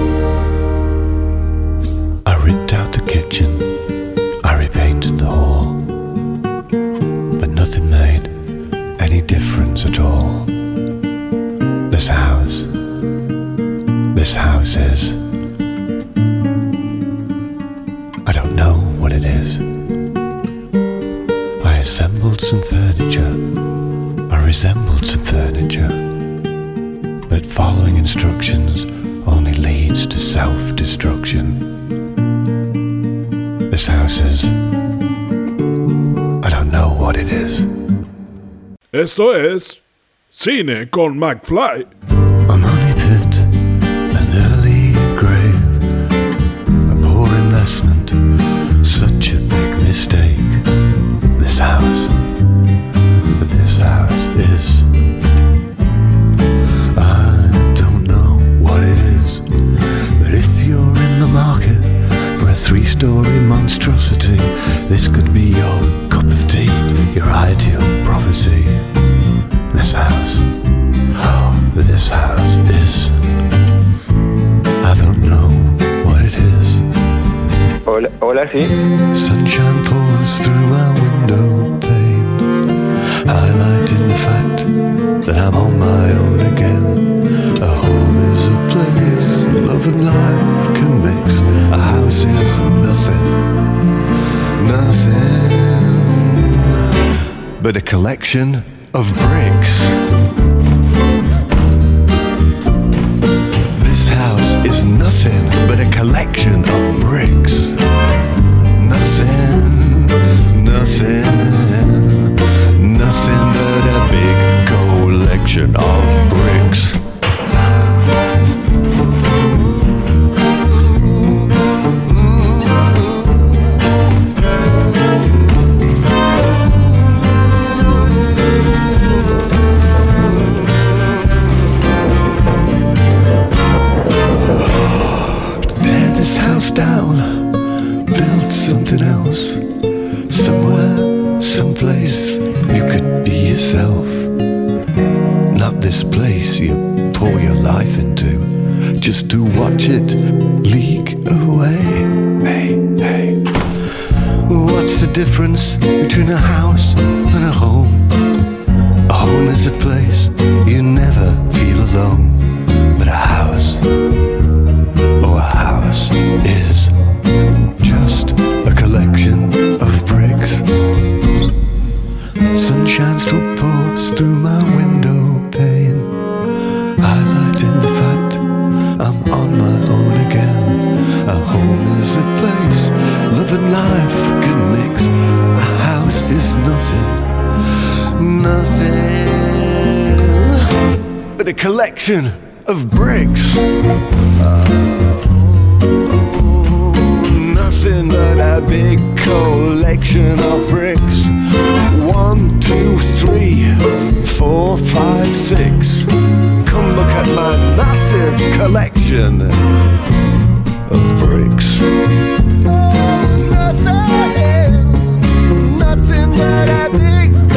Esto es Cine con McFly. Sí. Sunshine pours through my window pane, highlighting the fact that I'm on my own again. A home is a place love and life can mix. A house is nothing, nothing but a collection collection of bricks. Uh, nothing but a big collection of bricks. One, two, three, four, five, six. Come look at my massive collection of bricks. Nothing, nothing but a big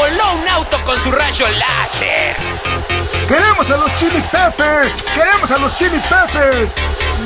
voló un auto con su rayo láser. ¡Queremos a los Chili Peppers! ¡Queremos a los Chili Peppers!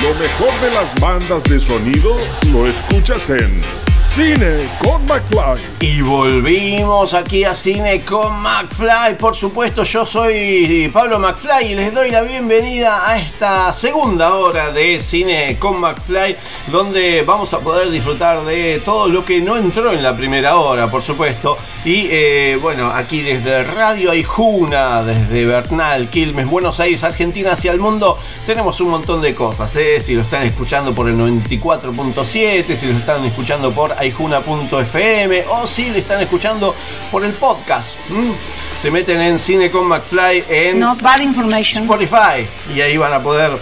Lo mejor de las bandas de sonido lo escuchas en Cine con McFly. Y volvimos aquí a Cine con McFly. Por supuesto, yo soy Pablo McFly y les doy la bienvenida a esta segunda hora de Cine con McFly, donde vamos a poder disfrutar de todo lo que no entró en la primera hora, por supuesto. Y eh, bueno, aquí desde Radio Aijuna, desde Bernal, Quilmes, Buenos Aires, Argentina hacia el mundo, tenemos un montón de cosas. ¿eh? Si lo están escuchando por el 94.7, si lo están escuchando por aijuna.fm o si le están escuchando por el podcast. Se meten en Cine con McFly en No, bad information. Spotify y ahí van a poder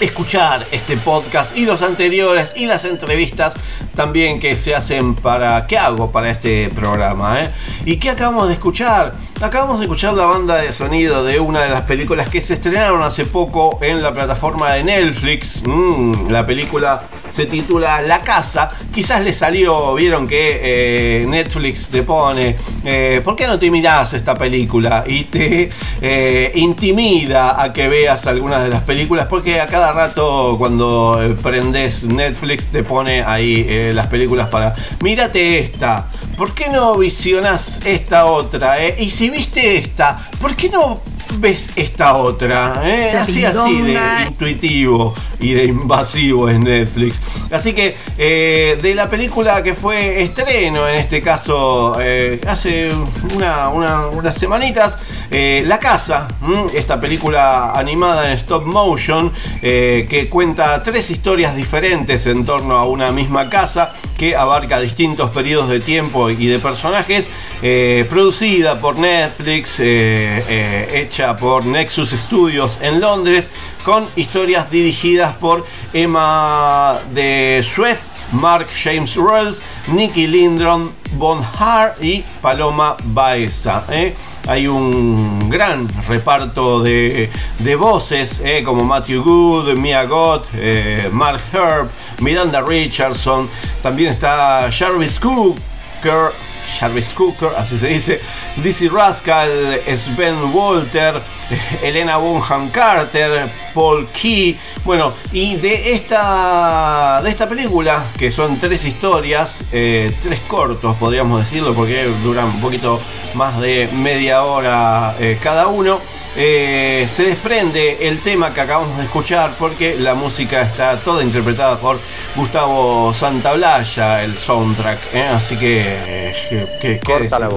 escuchar este podcast y los anteriores y las entrevistas también que se hacen para qué hago para este programa ¿eh? y qué acabamos de escuchar acabamos de escuchar la banda de sonido de una de las películas que se estrenaron hace poco en la plataforma de Netflix Mm, la película se titula La Casa quizás le salió vieron que eh, Netflix te pone eh, ¿por qué no te mirás esta película? y te eh, intimida a que veas algunas de las películas porque a cada rato cuando prendes Netflix te pone ahí las películas para mírate esta ¿por qué no visionas esta otra? y si viste esta ¿por qué no ves esta otra? eh? Así así de intuitivo y de invasivo en Netflix así que eh, de la película que fue estreno en este caso eh, hace una, una- unas semanitas eh, La Casa, esta película animada en stop motion eh, que cuenta tres historias diferentes en torno a una misma casa que abarca distintos periodos de tiempo y de personajes, eh, producida por Netflix, hecha por Nexus Studios en Londres, con historias dirigidas por Emma de Suez, Mark James Rolls, Nicky Lindron, Von Hart y Paloma Baeza. ¿eh? Hay un gran reparto de, de voces, ¿eh? como Matthew Good, Mia Gott, eh, Mark Herb, Miranda Richardson. También está Jarvis Cooker. Jarvis Cooker, así se dice, Dizzy Rascal, Sven Walter, Elena Bonham Carter, Paul Key, bueno, y de esta, de esta película, que son tres historias, eh, tres cortos podríamos decirlo, porque duran un poquito más de media hora eh, cada uno, eh, se desprende el tema que acabamos de escuchar porque la música está toda interpretada por Gustavo Santaolalla, el soundtrack. ¿eh? Así que, eh, que- que- ¿qué Corta la?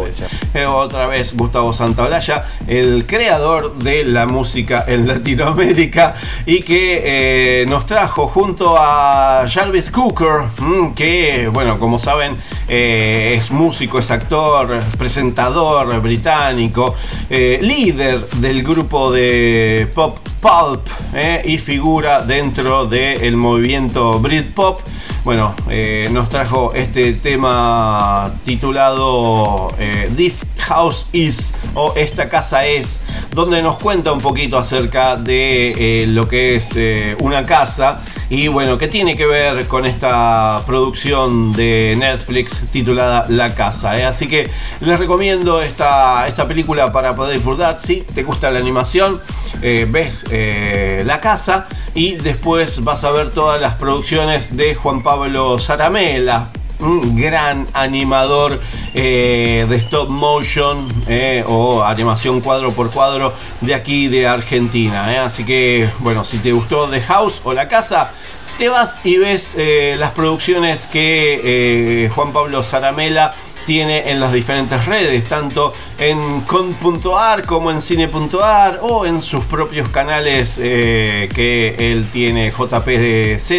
Eh, otra vez Gustavo Santaolalla, el creador de la música en Latinoamérica y que nos trajo junto a Jarvis Cooker, mm, que, bueno, como saben, es músico, es actor, presentador británico, líder del grupo de pop pulp eh, y figura dentro del movimiento Britpop. Bueno, eh, nos trajo este tema titulado eh, This House Is o Esta Casa Es, donde nos cuenta un poquito acerca de lo que es una casa y bueno, que tiene que ver con esta producción de Netflix titulada La Casa. eh. Así que les recomiendo esta, esta película para poder disfrutar. Si te gusta la animación, eh, ves eh, La Casa y después vas a ver todas las producciones de Juan Pablo Zaramela. Un gran animador eh, de stop motion eh, o animación cuadro por cuadro de aquí de Argentina. eh. Así que, bueno, si te gustó The House o La Casa, te vas y ves las producciones que Juan Pablo Zaramela tiene en las diferentes redes, tanto en con.ar como en cine.ar o en sus propios canales que él tiene JPZ.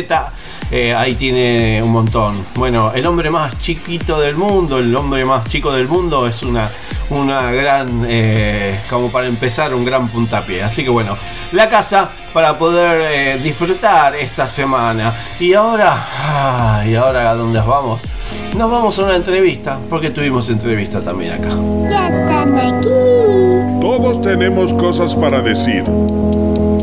Eh, ahí tiene un montón. Bueno, el hombre más chiquito del mundo, el hombre más chico del mundo es una, una gran, eh, como para empezar, un gran puntapié. Así que bueno, la casa para poder eh, disfrutar esta semana. Y ahora, ah, y ahora a dónde vamos? Nos vamos a una entrevista, porque tuvimos entrevista también acá. Todos tenemos cosas para decir.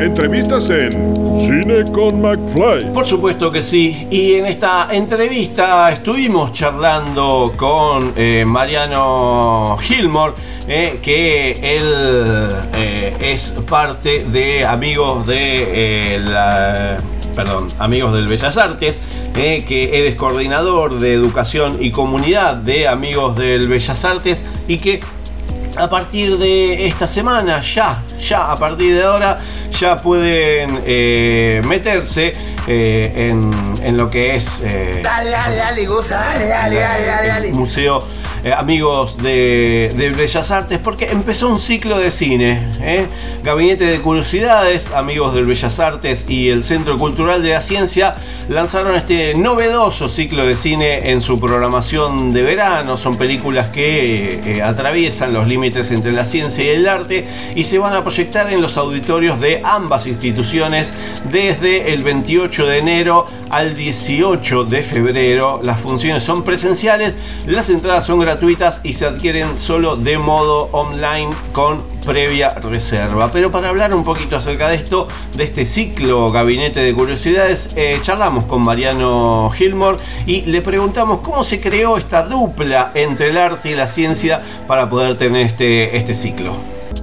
Entrevistas en Cine con McFly. Por supuesto que sí. Y en esta entrevista estuvimos charlando con eh, Mariano Gilmore, eh, que él eh, es parte de amigos de la perdón, amigos del Bellas Artes, que él es coordinador de educación y comunidad de amigos del Bellas Artes y que a partir de esta semana, ya, ya, a partir de ahora, ya pueden eh, meterse eh, en, en lo que es eh, Dale, dale, dale, goza, dale, dale, dale, dale, dale. Museo eh, Amigos de, Bellas Artes, porque empezó un ciclo de cine. ¿eh? Gabinete de Curiosidades, Amigos del Bellas Artes y el Centro Cultural de la Ciencia lanzaron este novedoso ciclo de cine en su programación de verano. Son películas que eh, atraviesan los límites entre la ciencia y el arte y se van a proyectar en los auditorios de ambas instituciones desde el 28 de enero al 18 de febrero. Las funciones son presenciales, las entradas son gratuitas y se adquieren solo de modo online con previa reserva. Pero para hablar un poquito acerca de esto, de este ciclo Gabinete de Curiosidades, eh, charlamos con Mariano Gilmore y le preguntamos cómo se creó esta dupla entre el arte y la ciencia para poder tener este, este ciclo.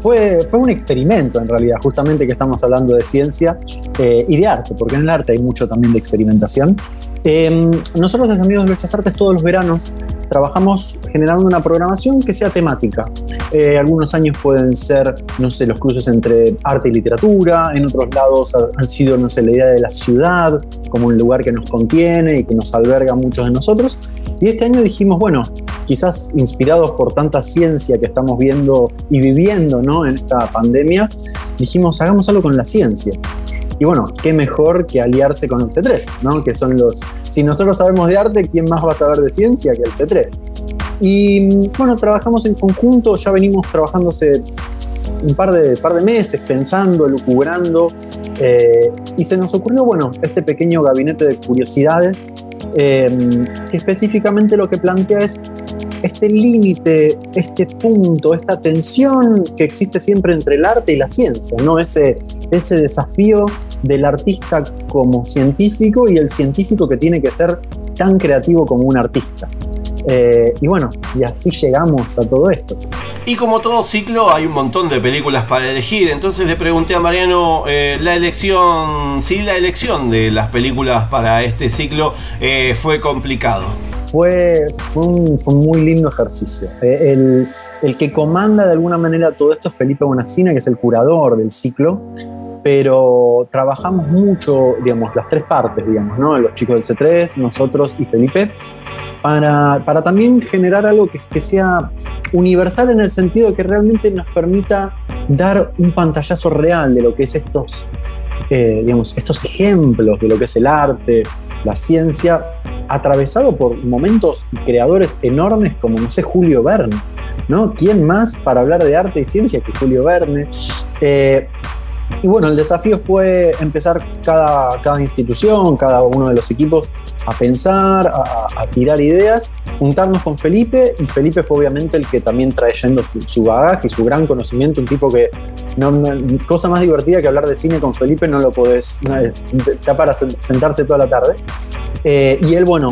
Fue, fue un experimento en realidad, justamente que estamos hablando de ciencia eh, y de arte, porque en el arte hay mucho también de experimentación. Eh, nosotros desde Amigos de Bellas Artes todos los veranos trabajamos generando una programación que sea temática. Eh, algunos años pueden ser, no sé, los cruces entre arte y literatura, en otros lados ha- han sido, no sé, la idea de la ciudad como un lugar que nos contiene y que nos alberga a muchos de nosotros. Y este año dijimos, bueno, quizás inspirados por tanta ciencia que estamos viendo y viviendo ¿no? en esta pandemia, dijimos, hagamos algo con la ciencia. Y bueno, qué mejor que aliarse con el C3, ¿no? Que son los. Si nosotros sabemos de arte, ¿quién más va a saber de ciencia que el C3? Y bueno, trabajamos en conjunto, ya venimos trabajando hace un par de, par de meses, pensando, lucubrando, eh, y se nos ocurrió, bueno, este pequeño gabinete de curiosidades, eh, que específicamente lo que plantea es este límite, este punto, esta tensión que existe siempre entre el arte y la ciencia, ¿no? Ese, ese desafío del artista como científico y el científico que tiene que ser tan creativo como un artista. Eh, y bueno, y así llegamos a todo esto. Y como todo ciclo, hay un montón de películas para elegir. Entonces le pregunté a Mariano eh, la elección, si la elección de las películas para este ciclo eh, fue complicado. Fue, un, muy lindo ejercicio. Eh, el, que comanda de alguna manera todo esto es Felipe Bonacina, que es el curador del ciclo, pero trabajamos mucho, digamos, las tres partes, digamos, ¿no? Los chicos del C3, nosotros y Felipe, para, para también generar algo que, que sea universal en el sentido de que realmente nos permita dar un pantallazo real de lo que es estos, eh, digamos, estos ejemplos de lo que es el arte, la ciencia, atravesado por momentos y creadores enormes como, no sé, Julio Verne, ¿no? ¿Quién más para hablar de arte y ciencia que Julio Verne? Eh, y bueno, el desafío fue empezar cada, cada institución, cada uno de los equipos a pensar, a, tirar ideas, juntarnos con Felipe y Felipe fue obviamente el que también trayendo su, su bagaje y su gran conocimiento, un tipo que no, no- cosa más divertida que hablar de cine con Felipe no lo podés, no es, está para sen- sentarse toda la tarde. Eh, y él, bueno,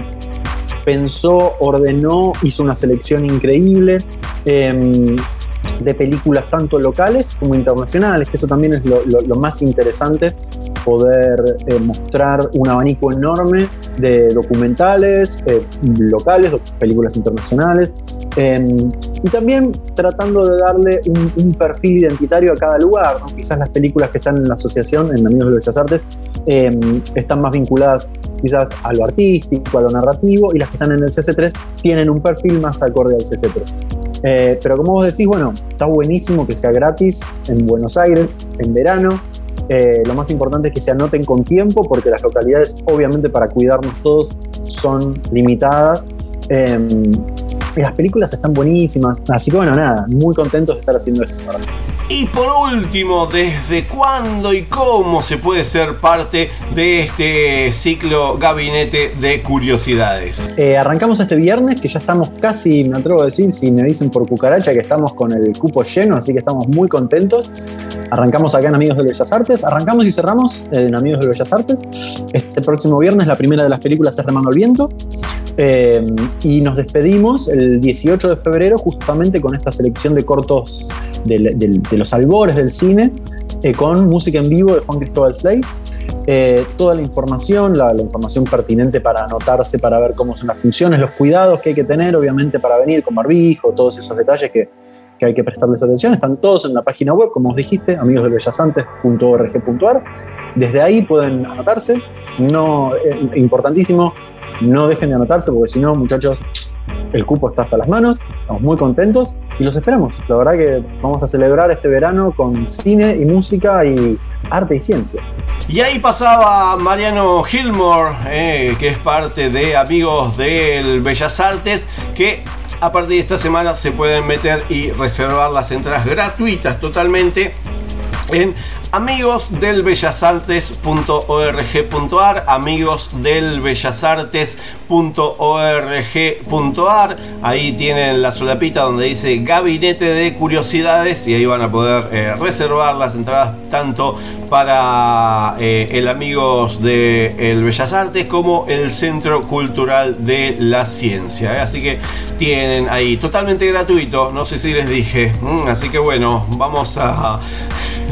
pensó, ordenó, hizo una selección increíble. em, de películas tanto locales como internacionales, que eso también es lo, lo- lo más interesante, poder eh, mostrar un abanico enorme de documentales eh, locales, películas internacionales, eh, y también tratando de darle un, un perfil identitario a cada lugar. ¿no? Quizás las películas que están en la asociación, en Amigos de Bellas Artes, eh, están más vinculadas quizás a lo artístico, a lo narrativo, y las que están en el CC3 tienen un perfil más acorde al CC3. Eh, pero como vos decís, bueno, está buenísimo que sea gratis en Buenos Aires, en verano. Eh, lo más importante es que se anoten con tiempo porque las localidades, obviamente para cuidarnos todos, son limitadas. Eh, y las películas están buenísimas. Así que bueno, nada, muy contentos de estar haciendo esto. Y por último, ¿desde cuándo y cómo se puede ser parte de este ciclo Gabinete de Curiosidades? Eh, arrancamos este viernes, que ya estamos casi, me atrevo a decir, si me dicen por cucaracha, que estamos con el cupo lleno, así que estamos muy contentos. Arrancamos acá en Amigos de Bellas Artes, arrancamos y cerramos en Amigos de Bellas Artes. Este próximo viernes la primera de las películas es Remando al Viento. Eh, y nos despedimos el 18 de febrero justamente con esta selección de cortos del- del- de los albores del cine, eh, con música en vivo de Juan Cristóbal Slade. Eh, toda la información, la, la información pertinente para anotarse, para ver cómo son las funciones, los cuidados que hay que tener, obviamente, para venir con barbijo, todos esos detalles que, que hay que prestarles atención, están todos en la página web, como os dijiste, amigosdelbellasantes.org.ar. Desde ahí pueden anotarse. No, eh, importantísimo, no dejen de anotarse, porque si no, muchachos, el cupo está hasta las manos. Estamos muy contentos y los esperamos. La verdad que vamos a celebrar este verano con cine y música y arte y ciencia. Y ahí pasaba Mariano Gilmore, eh, que es parte de Amigos del Bellas Artes, que a partir de esta semana se pueden meter y reservar las entradas gratuitas totalmente en amigosdelbellasartes.org.ar amigosdelbellasartes.org.ar ahí tienen la solapita donde dice gabinete de curiosidades y ahí van a poder eh, reservar las entradas tanto para eh, el amigos de el Bellas Artes como el Centro Cultural de la Ciencia ¿eh? así que tienen ahí totalmente gratuito no sé si les dije Mm, así que bueno vamos a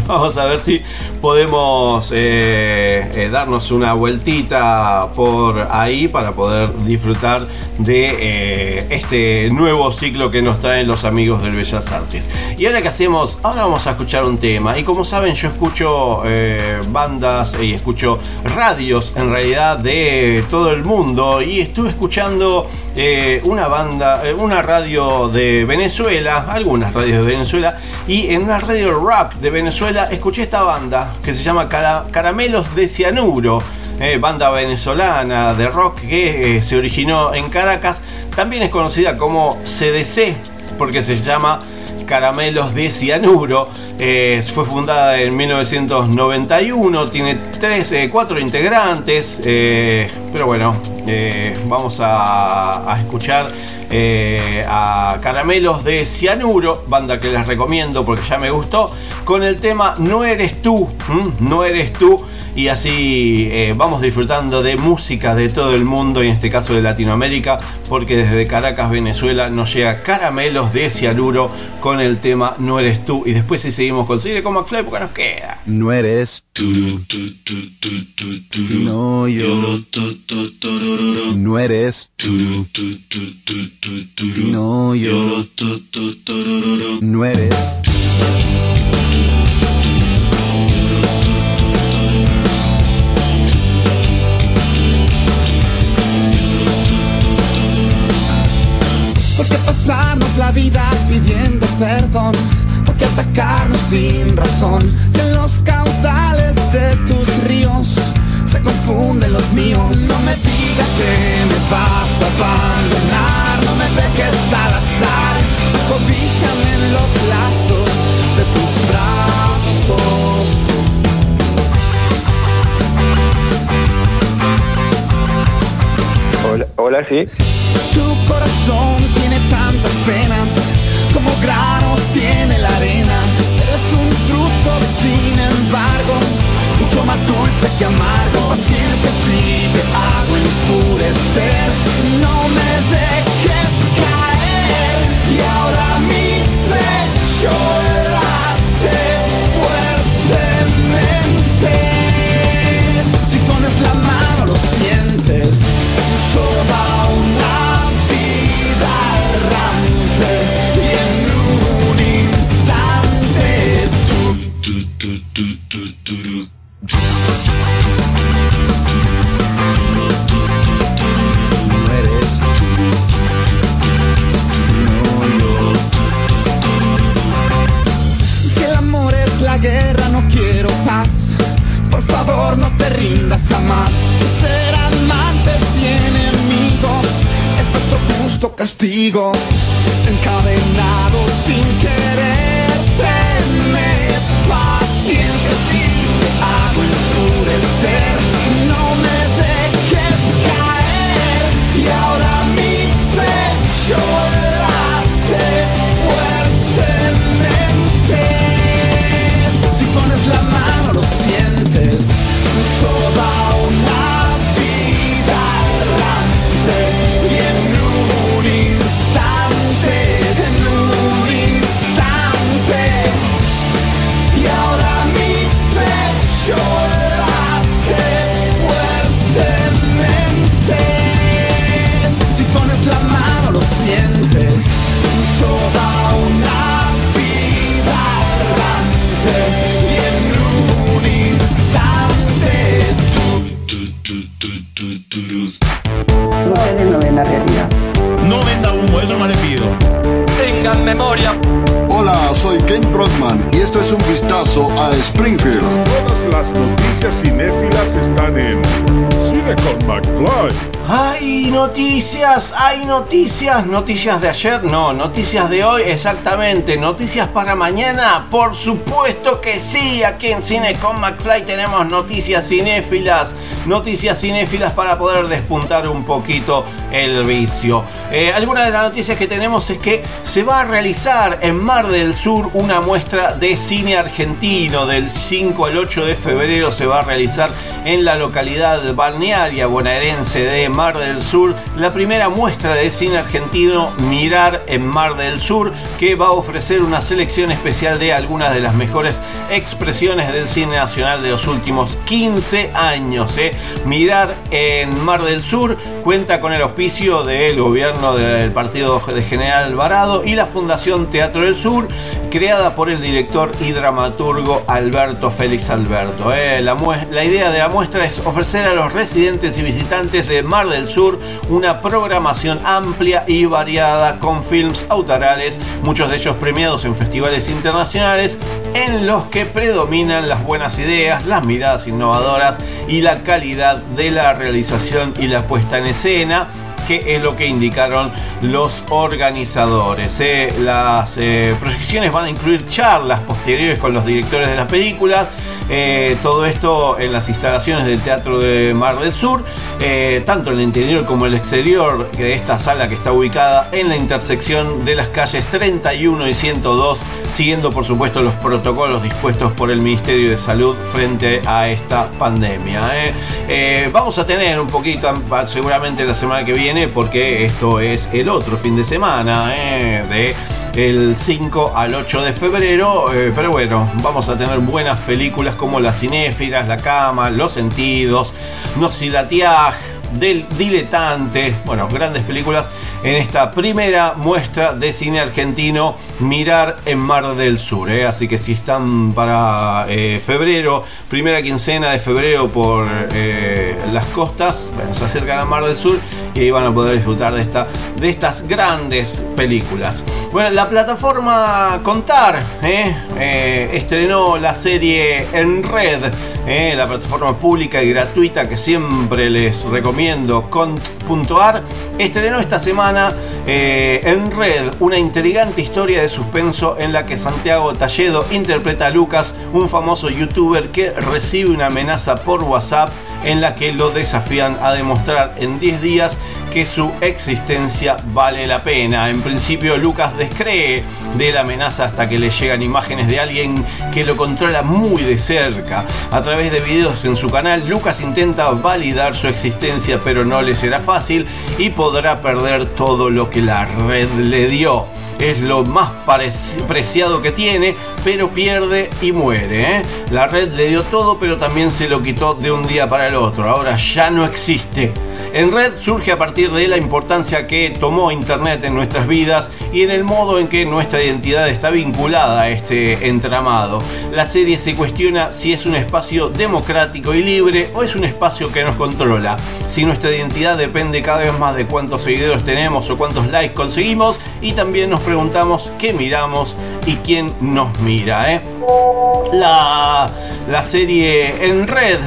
Vamos a ver si podemos eh, eh, darnos una vueltita por ahí para poder disfrutar de eh, este nuevo ciclo que nos traen los amigos del Bellas Artes. Y ahora que hacemos, ahora vamos a escuchar un tema. Y como saben, yo escucho bandas y escucho radios en realidad de todo el mundo. Y estuve escuchando eh, una banda, eh, una radio de Venezuela, algunas radios de Venezuela, y en una radio rock de Venezuela escuché esta banda que se llama Cara- Caramelos de Cianuro. eh, banda venezolana de rock que se originó en Caracas, también es conocida como CDC porque se llama Caramelos de Cianuro. Eh, fue fundada en 1991, tiene tres, eh, cuatro integrantes, eh, pero bueno, eh, vamos a, a escuchar eh, a Caramelos de Cianuro, banda que les recomiendo porque ya me gustó, con el tema No eres tú, ¿m? no eres tú, y así eh, vamos disfrutando de música de todo el mundo, y en este caso de Latinoamérica, porque desde Caracas, Venezuela, nos llega Caramelos de Cianuro con el tema No eres tú, y después si seguimos con Sigue con McFly porque nos queda. No eres tú, sino yo. No eres tú, sino yo. No eres tú. ¿Por qué pasarnos la vida pidiendo perdón? ¿Por qué atacarnos sin razón? Si en los caudales de tus ríos se confunden los míos. No me digas que me vas a abandonar, no me dejes al azar. Cobíjame en los lazos de tus brazos. Hola, hola, sí. Tu corazón tiene tantas penas como granos tiene la arena. Eres un fruto, sin embargo, mucho más dulce que amargo. Paciencia si te hago enfurecer. No me dejes caer. Y ahora mi pecho memoria. Hola, soy Ken Brockman y esto es un vistazo a Springfield. Todas las noticias cinéfilas están en Cine con McFly. Hay noticias, hay noticias, noticias de ayer, no, noticias de hoy, exactamente, noticias para mañana, por supuesto que sí, aquí en Cine con McFly tenemos noticias cinéfilas, noticias cinéfilas para poder despuntar un poquito el vicio. Eh, alguna de las noticias que tenemos es que se va a realizar en Mar del Sur una muestra de cine argentino del 5 al 8 de febrero, se va a realizar en la localidad balnearia bonaerense de Mar del Sur, la primera muestra de cine argentino Mirar en Mar del Sur, que va a ofrecer una selección especial de algunas de las mejores expresiones del cine nacional de los últimos 15 años. ¿eh? Mirar en Mar del Sur cuenta con el auspicio del gobierno del partido de General Alvarado y la Fundación Teatro del Sur, creada por el director y dramaturgo Alberto Félix Alberto. ¿eh? La, la idea de la muestra es ofrecer a los residentes y visitantes de Mar del Sur una programación amplia y variada con films autorales, muchos de ellos premiados en festivales internacionales, en los que predominan las buenas ideas, las miradas innovadoras y la calidad de la realización y la puesta en escena que es lo que indicaron los organizadores. ¿eh? Las eh, proyecciones van a incluir charlas posteriores con los directores de las películas. Eh, todo esto en las instalaciones del Teatro de Mar del Sur, eh, tanto en el interior como el exterior de esta sala que está ubicada en la intersección de las calles 31 y 102, siguiendo por supuesto los protocolos dispuestos por el Ministerio de Salud frente a esta pandemia. ¿eh? Vamos a tener un poquito, seguramente la semana que viene, porque esto es el otro fin de semana de el 5 al 8 de febrero. eh, pero bueno, vamos a tener buenas películas como Las Cinéfilas, La Cama, Los Sentidos, Nosilatiaj, del Diletante. Bueno, grandes películas en esta primera muestra de cine argentino Mirar en Mar del Sur. ¿eh? Así que si están para eh, febrero, primera quincena de febrero por eh, las costas, se acercan a Mar del Sur y ahí van a poder disfrutar de, esta, de estas grandes películas. Bueno, la plataforma Contar estrenó la serie En Red, la plataforma pública y gratuita que siempre les recomiendo, cont.ar, estrenó esta semana eh, En Red, una intrigante historia de suspenso en la que Santiago Talledo interpreta a Lucas, un famoso youtuber que recibe una amenaza por WhatsApp en la que lo desafían a demostrar en 10 días que su existencia vale la pena. En principio Lucas descree de la amenaza hasta que le llegan imágenes de alguien que lo controla muy de cerca. A través de videos en su canal, Lucas intenta validar su existencia, pero no le será fácil y podrá perder todo lo que la red le dio. Es lo más preciado que tiene, pero pierde y muere. ¿eh? La red le dio todo, pero también se lo quitó de un día para el otro. Ahora ya no existe. En red surge a partir de la importancia que tomó Internet en nuestras vidas y en el modo en que nuestra identidad está vinculada a este entramado. La serie se cuestiona si es un espacio democrático y libre o es un espacio que nos controla. Si nuestra identidad depende cada vez más de cuántos seguidores tenemos o cuántos likes conseguimos y también nos preguntamos qué miramos y quién nos mira. ¿eh? La, la serie en red,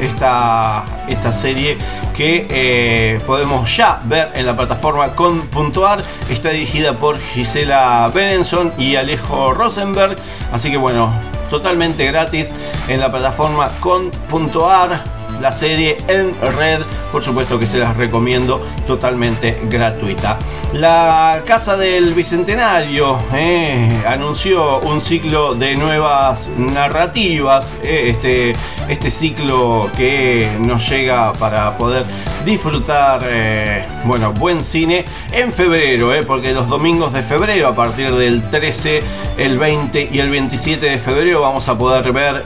esta, esta serie que eh, podemos ya ver en la plataforma con.ar. Está dirigida por Gisela Benenson y Alejo Rosenberg. Así que bueno, totalmente gratis en la plataforma con.ar. La serie en red, por supuesto que se las recomiendo totalmente gratuita. La Casa del Bicentenario eh, anunció un ciclo de nuevas narrativas. eh, este, este ciclo que nos llega para poder disfrutar eh, bueno, buen cine en febrero, porque los domingos de febrero, a partir del 13, el 20 y el 27 de febrero, vamos a poder ver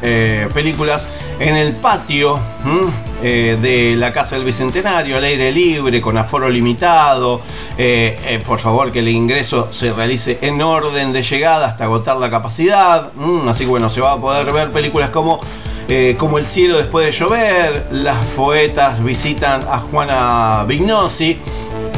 películas en el patio. Eh, de la Casa del Bicentenario, al aire libre, con aforo limitado. Eh, eh, por favor, que el ingreso se realice en orden de llegada hasta agotar la capacidad. Mm, así que bueno, se va a poder ver películas como como El cielo después de llover, las poetas visitan a Juana Vignosi,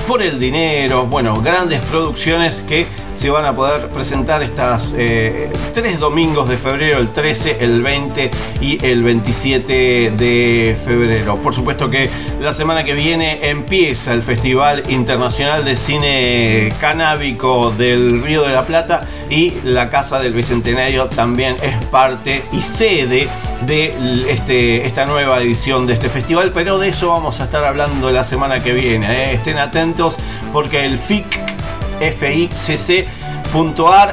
por el dinero, bueno, grandes producciones que se van a poder presentar estas eh, tres domingos de febrero, el 13, el 20 y el 27 de febrero. Por supuesto que la semana que viene empieza el Festival Internacional de Cine Canábico del Río de la Plata y la Casa del Bicentenario también es parte y sede de este, esta nueva edición de este festival, pero de eso vamos a estar hablando la semana que viene. ¿eh? Estén atentos porque el FIC FICC.ar,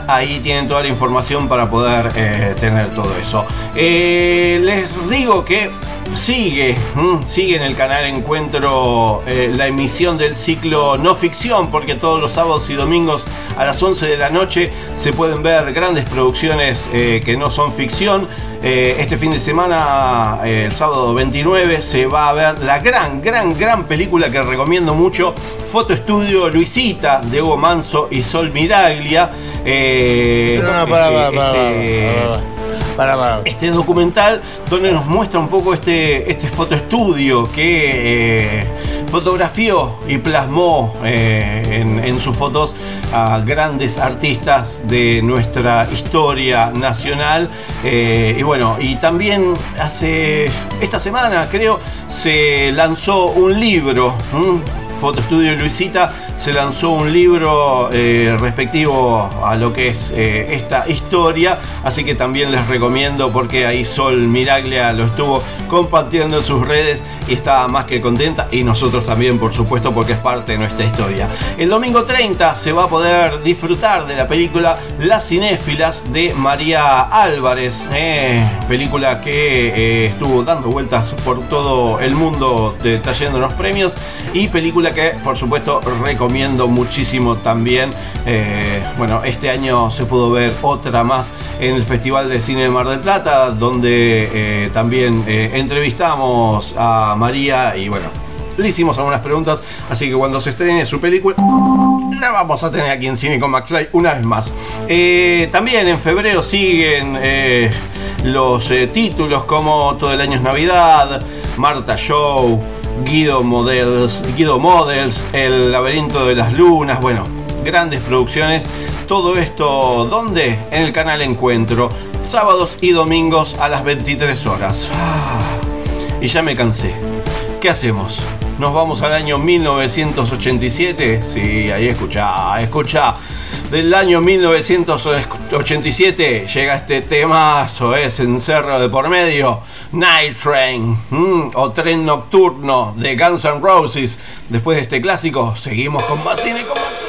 ahí tienen toda la información para poder eh, tener todo eso. Eh, les digo que sigue, mm, sigue en el canal Encuentro eh, la emisión del ciclo No Ficción, porque todos los sábados y domingos a las 11 de la noche se pueden ver grandes producciones eh, que no son ficción. Eh, este fin de semana, el sábado 29, se va a ver la gran, gran, gran película que recomiendo mucho, Foto Estudio Luisita, de Hugo Manso y Sol Miraglia. No, para, para, para, para, este documental donde nos muestra un poco este, este fotoestudio que eh, fotografió y plasmó eh, en, en sus fotos a grandes artistas de nuestra historia nacional. Eh, y bueno, y también hace esta semana creo se lanzó un libro. Fotoestudio Luisita se lanzó un libro eh, respectivo a lo que es eh, esta historia, así que también les recomiendo porque ahí Sol Miraglia lo estuvo compartiendo en sus redes y estaba más que contenta y nosotros también por supuesto porque es parte de nuestra historia. El domingo 30 se va a poder disfrutar de la película Las Cinéfilas de María Álvarez, eh, película que estuvo dando vueltas por todo el mundo trayéndonos premios y película que por supuesto recomiendo muchísimo también. Eh, bueno, este año se pudo ver otra más en el Festival de Cine de Mar del Plata, donde eh, también eh, entrevistamos a María y bueno, le hicimos algunas preguntas, así que cuando se estrene su película, la vamos a tener aquí en Cine con McFly una vez más. También en febrero siguen los títulos como Todo el año es Navidad, Marta Show, Guido Models, Guido Models, El laberinto de las lunas, bueno, grandes producciones. Todo esto, ¿dónde? En el canal Encuentro, sábados y domingos a las 23 horas. Ah, y ya me cansé. ¿Qué hacemos? ¿Nos vamos al año 1987? Sí, ahí escucha, escucha. Del año 1987 llega este temazo, es Encerro de por medio, Night Train mm, o Tren Nocturno de Guns N' Roses. Después de este clásico, seguimos con más cine con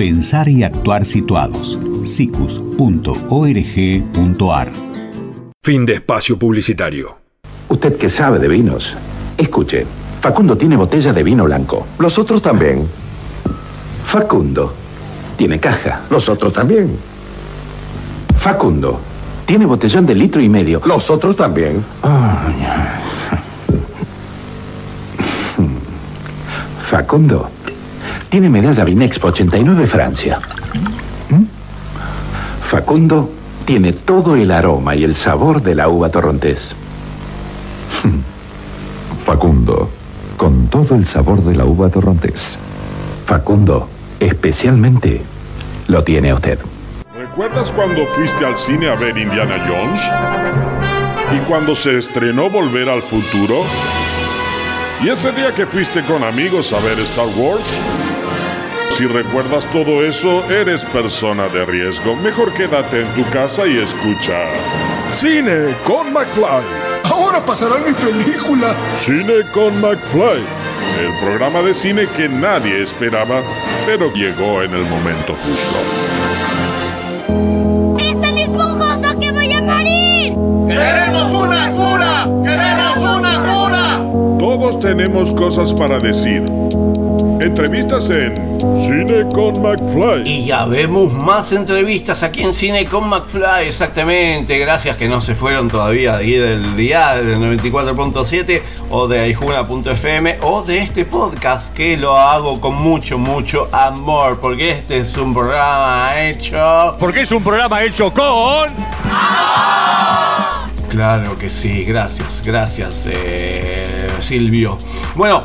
pensar y actuar situados. sicus.org.ar Fin de espacio publicitario. Usted que sabe de vinos, escuche. Facundo tiene botella de vino blanco. Los otros también. Facundo tiene caja. Los otros también. Facundo tiene botellón de litro y medio. Los otros también. Facundo tiene medalla Vinexpo 89 Francia. ¿Mm? Facundo tiene todo el aroma y el sabor de la uva torrontés. Facundo, con todo el sabor de la uva torrontés. Facundo, especialmente, lo tiene usted. ¿Recuerdas cuando fuiste al cine a ver Indiana Jones? ¿Y cuando se estrenó Volver al Futuro? ¿Y ese día que fuiste con amigos a ver Star Wars? Si recuerdas todo eso, eres persona de riesgo. Mejor quédate en tu casa y escucha. Cine con McFly. Ahora pasará mi película. Cine con McFly. El programa de cine que nadie esperaba, pero llegó en el momento justo. ¡Es tan esponjoso que voy a morir! ¡Queremos una Todos tenemos cosas para decir. Entrevistas en Cine con McFly. Y ya vemos más entrevistas aquí en Cine con McFly, exactamente. Gracias que no se fueron todavía de ahí del dial del 94.7 o de aijuna.fm o de este podcast que lo hago con mucho, mucho amor. Porque este es un programa hecho. Porque es un programa hecho con. Claro que sí, gracias, gracias eh, Silvio. Bueno,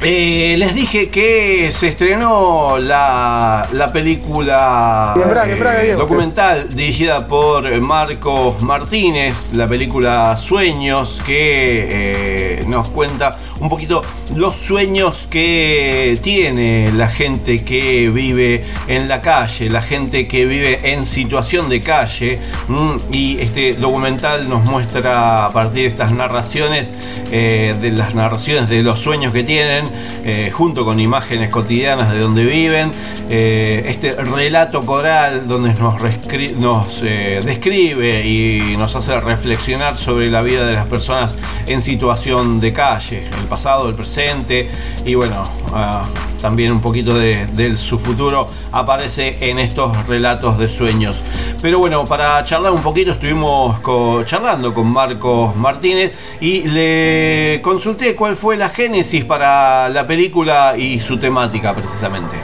eh, les dije que se estrenó la, la película eh, documental dirigida por Marcos Martínez, la película Sueños, que eh, nos cuenta un poquito los sueños que tiene la gente que vive en la calle, la gente que vive en situación de calle. mm, y este documental nos muestra a partir de estas narraciones, eh, de las narraciones de los sueños que tienen, eh, junto con imágenes cotidianas de donde viven, eh, este relato coral donde nos, nos describe y nos hace reflexionar sobre la vida de las personas en situación de calle, pasado, el presente y bueno, ah, también un poquito de, su futuro aparece en estos relatos de sueños. Pero bueno, para charlar un poquito estuvimos charlando con Marcos Martínez y le consulté cuál fue la génesis para la película y su temática precisamente.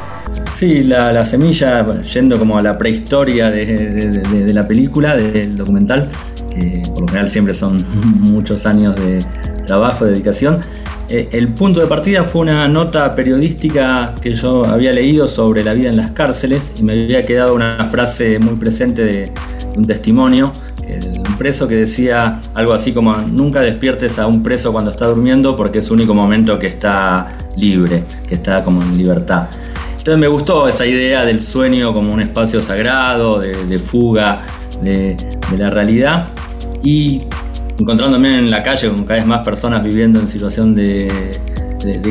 Sí, la, la semilla, yendo como a la prehistoria de la película, del documental, que por lo general siempre son muchos años de trabajo, de dedicación. Eh, el punto de partida fue una nota periodística que yo había leído sobre la vida en las cárceles y me había quedado una frase muy presente de un testimonio de un preso que decía algo así como nunca despiertes a un preso cuando está durmiendo porque es el único momento que está libre, que está como en libertad. Entonces me gustó esa idea del sueño como un espacio sagrado, de, fuga de, la realidad y encontrándome en la calle con cada vez más personas viviendo en situación de,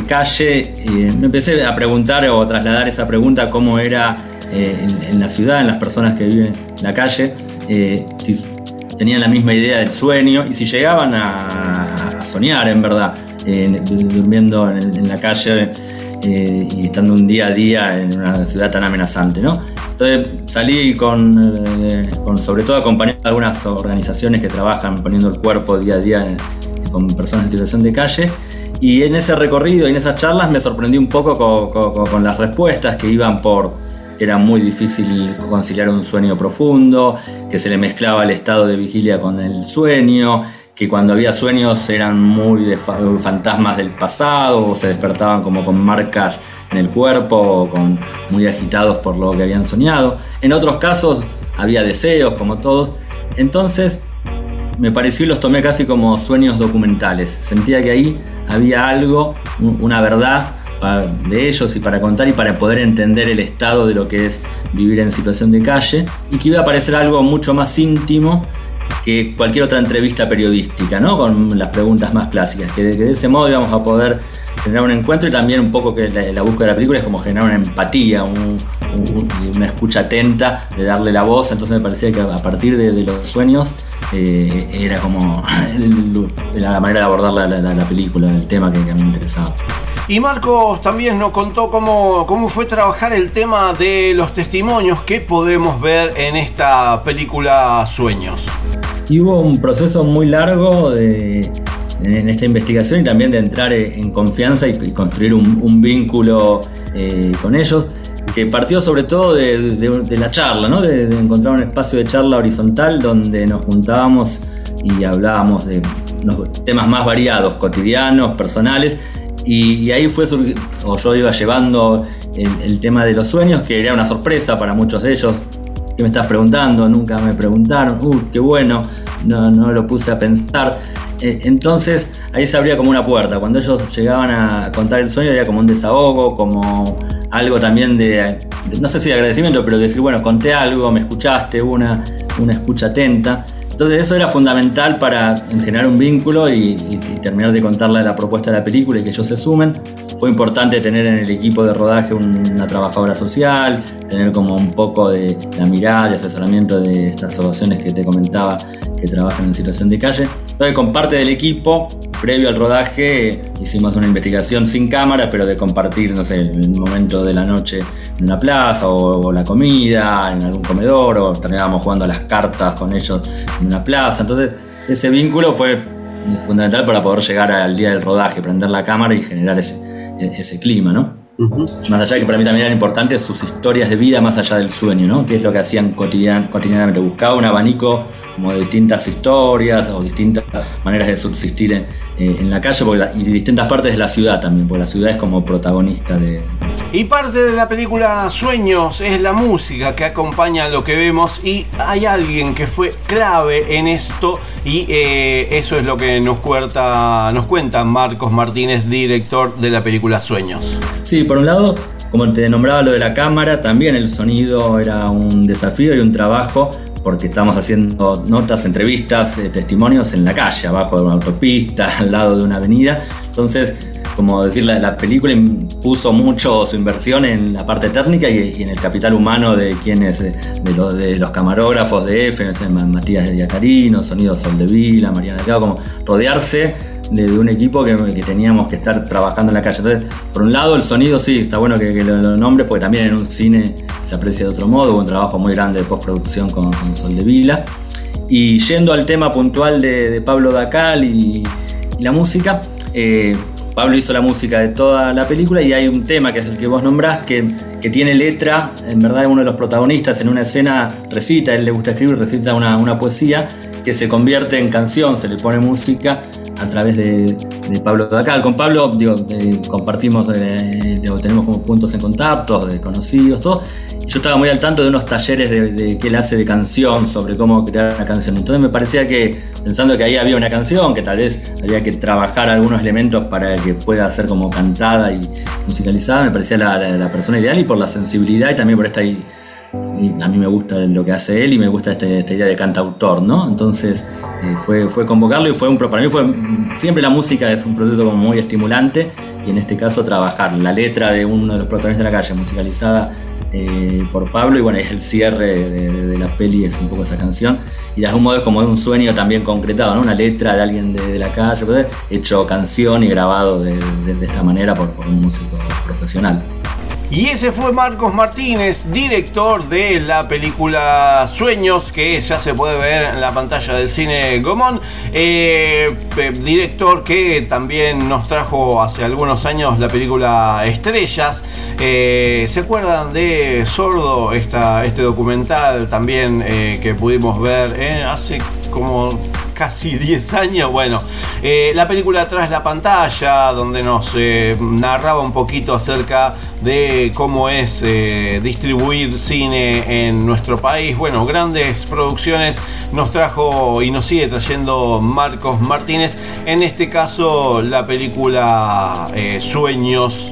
calle, eh, me empecé a preguntar o trasladar esa pregunta cómo era eh, en, la ciudad, en las personas que viven en la calle, eh, si tenían la misma idea del sueño y si llegaban a, soñar en verdad, durmiendo en, la calle y estando un día a día en una ciudad tan amenazante. ¿no? Entonces salí con, con, sobre todo acompañado de algunas organizaciones que trabajan poniendo el cuerpo día a día con personas en situación de calle. Y en ese recorrido y en esas charlas me sorprendí un poco con las respuestas que iban por, era muy difícil conciliar un sueño profundo, que se le mezclaba el estado de vigilia con el sueño, que cuando había sueños eran muy fantasmas del pasado o se despertaban como con marcas en el cuerpo o con, muy agitados por lo que habían soñado. En otros casos había deseos como todos. Entonces me pareció y los tomé casi como sueños documentales. Sentía que ahí había algo, una verdad de ellos y para contar y para poder entender el estado de lo que es vivir en situación de calle y que iba a parecer algo mucho más íntimo que cualquier otra entrevista periodística, ¿no? Con las preguntas más clásicas, que de, ese modo íbamos a poder generar un encuentro y también un poco que la, búsqueda de la película es como generar una empatía, una escucha atenta de darle la voz, entonces me parecía que a partir de, los sueños eh, era como la manera de abordar la, película, el tema que, me interesaba. Y Marcos también nos contó cómo, cómo fue trabajar el tema de los testimonios que podemos ver en esta película Sueños. Y hubo un proceso muy largo de, en esta investigación y también de entrar en confianza y, construir un, vínculo eh, con ellos, que partió sobre todo de, la charla, ¿no? de, encontrar un espacio de charla horizontal donde nos juntábamos y hablábamos de temas más variados, cotidianos, personales, y, ahí fue, o yo iba llevando el, tema de los sueños, que era una sorpresa para muchos de ellos. ¿Qué me estás preguntando? Nunca me preguntaron. Uh, qué bueno, no, no lo puse a pensar. Eh, entonces ahí se abría como una puerta. Cuando ellos llegaban a contar el sueño era como un desahogo, como algo también de, no sé si de agradecimiento, pero decir, bueno, conté algo, me escuchaste, una, una escucha atenta. Entonces eso era fundamental para generar un vínculo y, terminar de contarle la propuesta de la película y que ellos se sumen. Fue importante tener en el equipo de rodaje una trabajadora social, tener como un poco de la mirada y asesoramiento de estas asociaciones que te comentaba que trabajan en situación de calle. Entonces con parte del equipo previo al rodaje hicimos una investigación sin cámara, pero de compartir, no sé, el momento de la noche en una plaza o, la comida en algún comedor o terminábamos jugando a las cartas con ellos en una plaza. Entonces ese vínculo fue fundamental para poder llegar al día del rodaje, prender la cámara y generar ese, ese clima, ¿no? Más allá de que para mí también eran importantes sus historias de vida más allá del sueño, ¿no? Que es lo que hacían cotidianamente. Buscaba un abanico como de distintas historias o distintas maneras de subsistir en, eh, la calle y distintas partes de la ciudad también, porque la ciudad es como protagonista de... Y parte de la película Sueños es la música que acompaña lo que vemos y hay alguien que fue clave en esto y eh, eso es lo que nos cuenta, nos cuenta Marcos Martínez, director de la película Sueños. Sí, por un lado, como te nombraba lo de la cámara, también el sonido era un desafío y un trabajo porque estamos haciendo notas, entrevistas, eh, testimonios en la calle, abajo de una autopista, al lado de una avenida. Entonces, como decir, la, película puso mucho su inversión en la parte técnica y, en el capital humano de quienes, eh, de, de los camarógrafos de F, Matías de Yacarino, Sonido Soldevila, Mariana Delgado, como rodearse de, un equipo que, teníamos que estar trabajando en la calle. Entonces, por un lado, el sonido sí, está bueno que, lo, nombre, porque también en un cine se aprecia de otro modo, hubo un trabajo muy grande de postproducción con, con Soldevila. Y yendo al tema puntual de, Pablo Dacal y, la música, eh, Pablo hizo la música de toda la película y hay un tema que es el que vos nombrás, que, que tiene letra, en verdad uno de los protagonistas en una escena recita, él le gusta escribir, recita una, una poesía que se convierte en canción, se le pone música a través de, de Pablo Dacal. Con Pablo digo, eh, compartimos, eh, tenemos como puntos en contacto, de conocidos, todo. Yo estaba muy al tanto de unos talleres de, de que él hace de canción, sobre cómo crear una canción. Entonces me parecía que, pensando que ahí había una canción, que tal vez había que trabajar algunos elementos para que pueda ser como cantada y musicalizada, me parecía la, la- persona ideal y por la sensibilidad y también por esta a mí me gusta lo que hace él y me gusta este- esta idea de cantautor, ¿no? Entonces eh, fue, fue convocarlo y fue un para mí fue siempre la música es un proceso como muy estimulante y en este caso trabajar la letra de uno de los protagonistas de la calle musicalizada eh, por Pablo y bueno es el cierre de, la peli es un poco esa canción y de algún modo es como un sueño también concretado, ¿no? Una letra de alguien de, la calle pues, hecho canción y grabado de, esta manera por un músico profesional. Y ese fue Marcos Martínez, director de la película Sueños, que ya se puede ver en la pantalla del cine Gomón. Eh, eh, director que también nos trajo hace algunos años la película Estrellas. Eh, ¿Se acuerdan de Sordo? Esta, este documental también que pudimos ver hace como casi 10 años. Bueno, eh, la película Tras la pantalla, donde nos eh, narraba un poquito acerca de cómo es eh, distribuir cine en nuestro país. Bueno, grandes producciones nos trajo y nos sigue trayendo Marcos Martínez. En este caso, la película Sueños,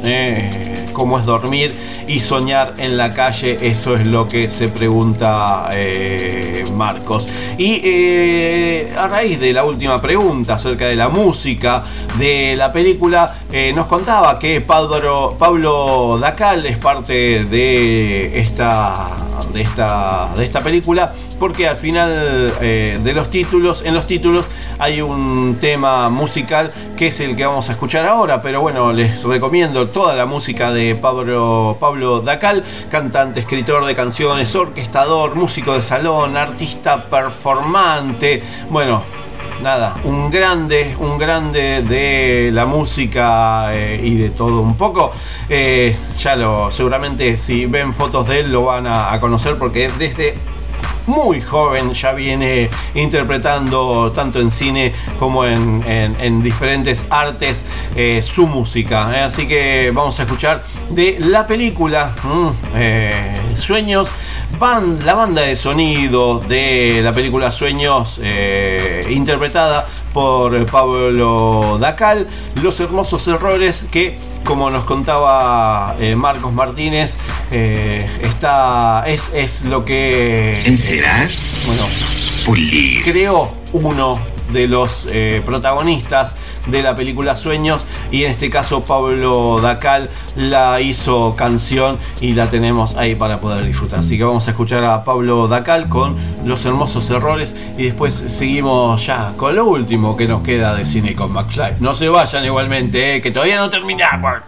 cómo es dormir y soñar en la calle. Eso es lo que se pregunta eh, Marcos. Y eh, a raíz de la última pregunta acerca de la música de la película, eh, nos contaba que Pablo, Pablo Dacal es parte de esta, de esta, de esta película porque al final eh, de los títulos, en los títulos hay un tema musical que es el que vamos a escuchar ahora, pero bueno, les recomiendo toda la música de Pablo, Pablo Dacal, cantante, escritor de canciones, orquestador, músico de salón, artista performante, bueno, nada, un grande, un grande de la música eh, y de todo un poco. Eh, ya lo, seguramente si ven fotos de él lo van a, a conocer porque desde muy joven ya viene interpretando tanto en cine como en, en- en diferentes artes eh, su música. eh. Así que vamos a escuchar de la película mm, eh, Sueños, la banda de sonido de la película Sueños interpretada por Pablo Dacal, los hermosos errores que como nos contaba eh, Marcos Martínez, eh, está, es, es lo que... Encerar. bueno, creó uno de los eh, protagonistas de la película Sueños y en este caso Pablo Dacal la hizo canción y la tenemos ahí para poder disfrutar. Así que vamos a escuchar a Pablo Dacal con los hermosos errores y después seguimos ya con lo último que nos queda de cine con McFly. No se vayan igualmente, eh, que todavía no terminamos.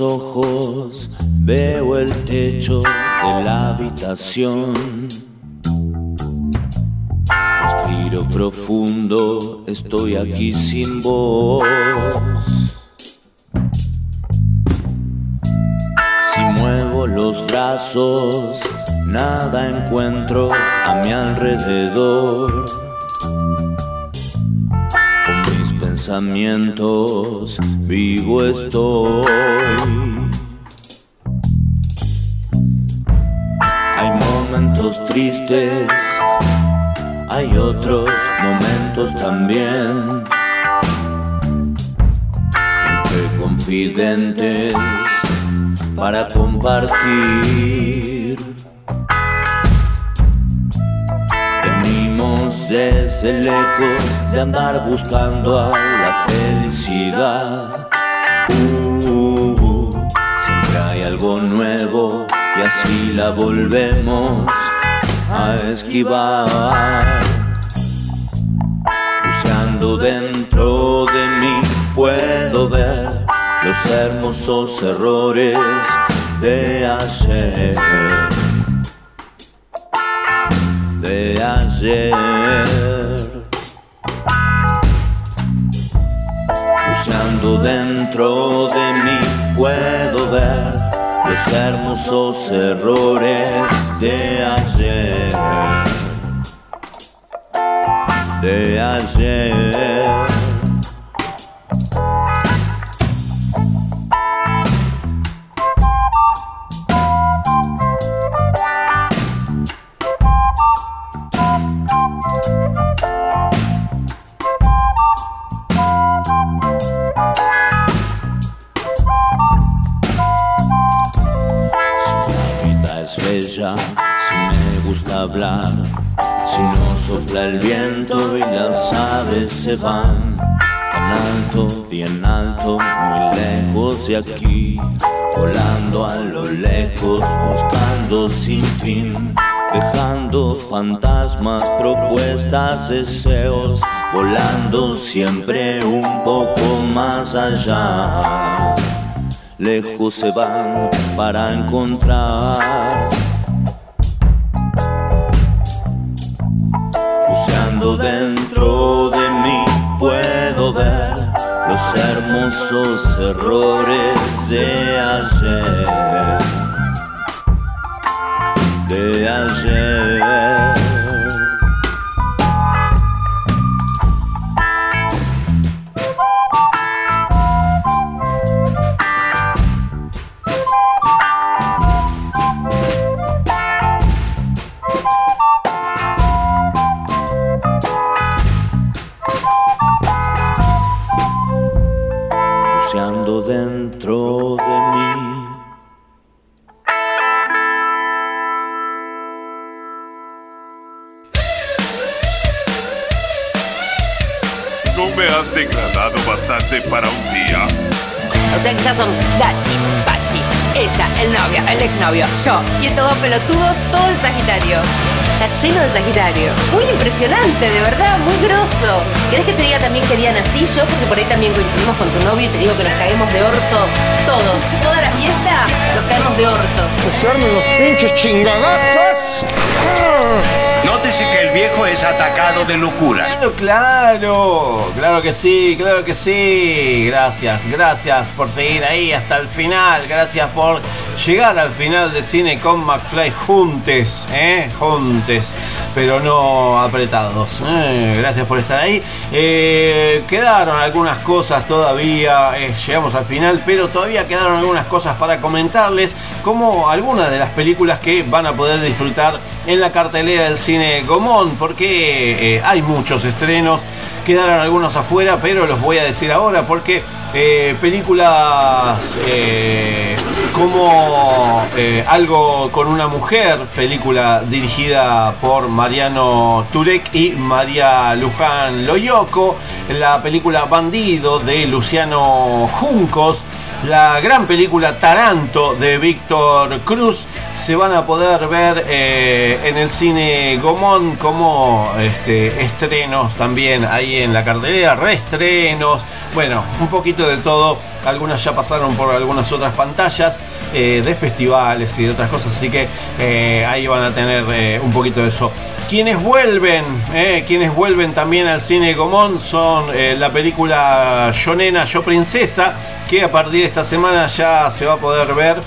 Ojos veo el techo de la habitación. Respiro profundo, estoy aquí sin voz. Si muevo los brazos, nada encuentro a mi alrededor. Vivo estoy. Hay momentos tristes, hay otros momentos también. Entre confidentes para compartir. Desde lejos de andar buscando a la felicidad. Uh, algo nuevo y así la volvemos a esquivar. Buceando dentro de mí puedo ver los hermosos errores de ayer. De ayer. Dentro de mí puedo ver los hermosos errores de ayer. De ayer. Se van tan alto, bien alto, muy lejos de aquí, volando a lo lejos, buscando sin fin, dejando fantasmas, propuestas, deseos, volando siempre un poco más allá lejos se van para encontrar. Buceando dentro hermosos errores de ayer. De ayer. Has degradado bastante para un día? O sea que ya son Dachi, Pachi, ella, el novio, el exnovio, yo y todo pelotudos, todo el Sagitario. Está lleno de Sagitario. Muy impresionante, de verdad, muy grosso. ¿Querés que te diga también que día nací yo? Porque por ahí también coincidimos con tu novio y te digo que nos caemos de orto todos. Toda la fiesta nos caemos de orto. ¡Usarme los pinches chingadazos! Nótese que el viejo es atacado de locura. Claro, claro, claro que sí, claro que sí. Gracias, gracias por seguir ahí hasta el final. Gracias por llegar al final de cine con McFly juntes, ¿eh? Juntes, pero no apretados. ¿eh? Gracias por estar ahí. Eh, quedaron algunas cosas todavía, eh, llegamos al final, pero todavía quedaron algunas cosas para comentarles, como algunas de las películas que van a poder disfrutar en la cartelera del cine Gomón, porque hay muchos estrenos. Quedaron algunos afuera, pero los voy a decir ahora porque eh, películas eh, como eh, Algo con una mujer, película dirigida por Mariano Turek y María Luján Loyoco, la película Bandido de Luciano Juncos, la gran película Taranto de Víctor Cruz se van a poder ver eh, en el cine Gomón como este, estrenos también ahí en la cartelera, reestrenos, bueno, un poquito de todo. Algunas ya pasaron por algunas otras pantallas eh, de festivales y de otras cosas, así que eh, ahí van a tener un poquito de eso. Quienes vuelven, eh, quienes vuelven también al cine Gomón son eh, la película Yo Nena, Yo Princesa, que a partir de esta semana ya se va a poder ver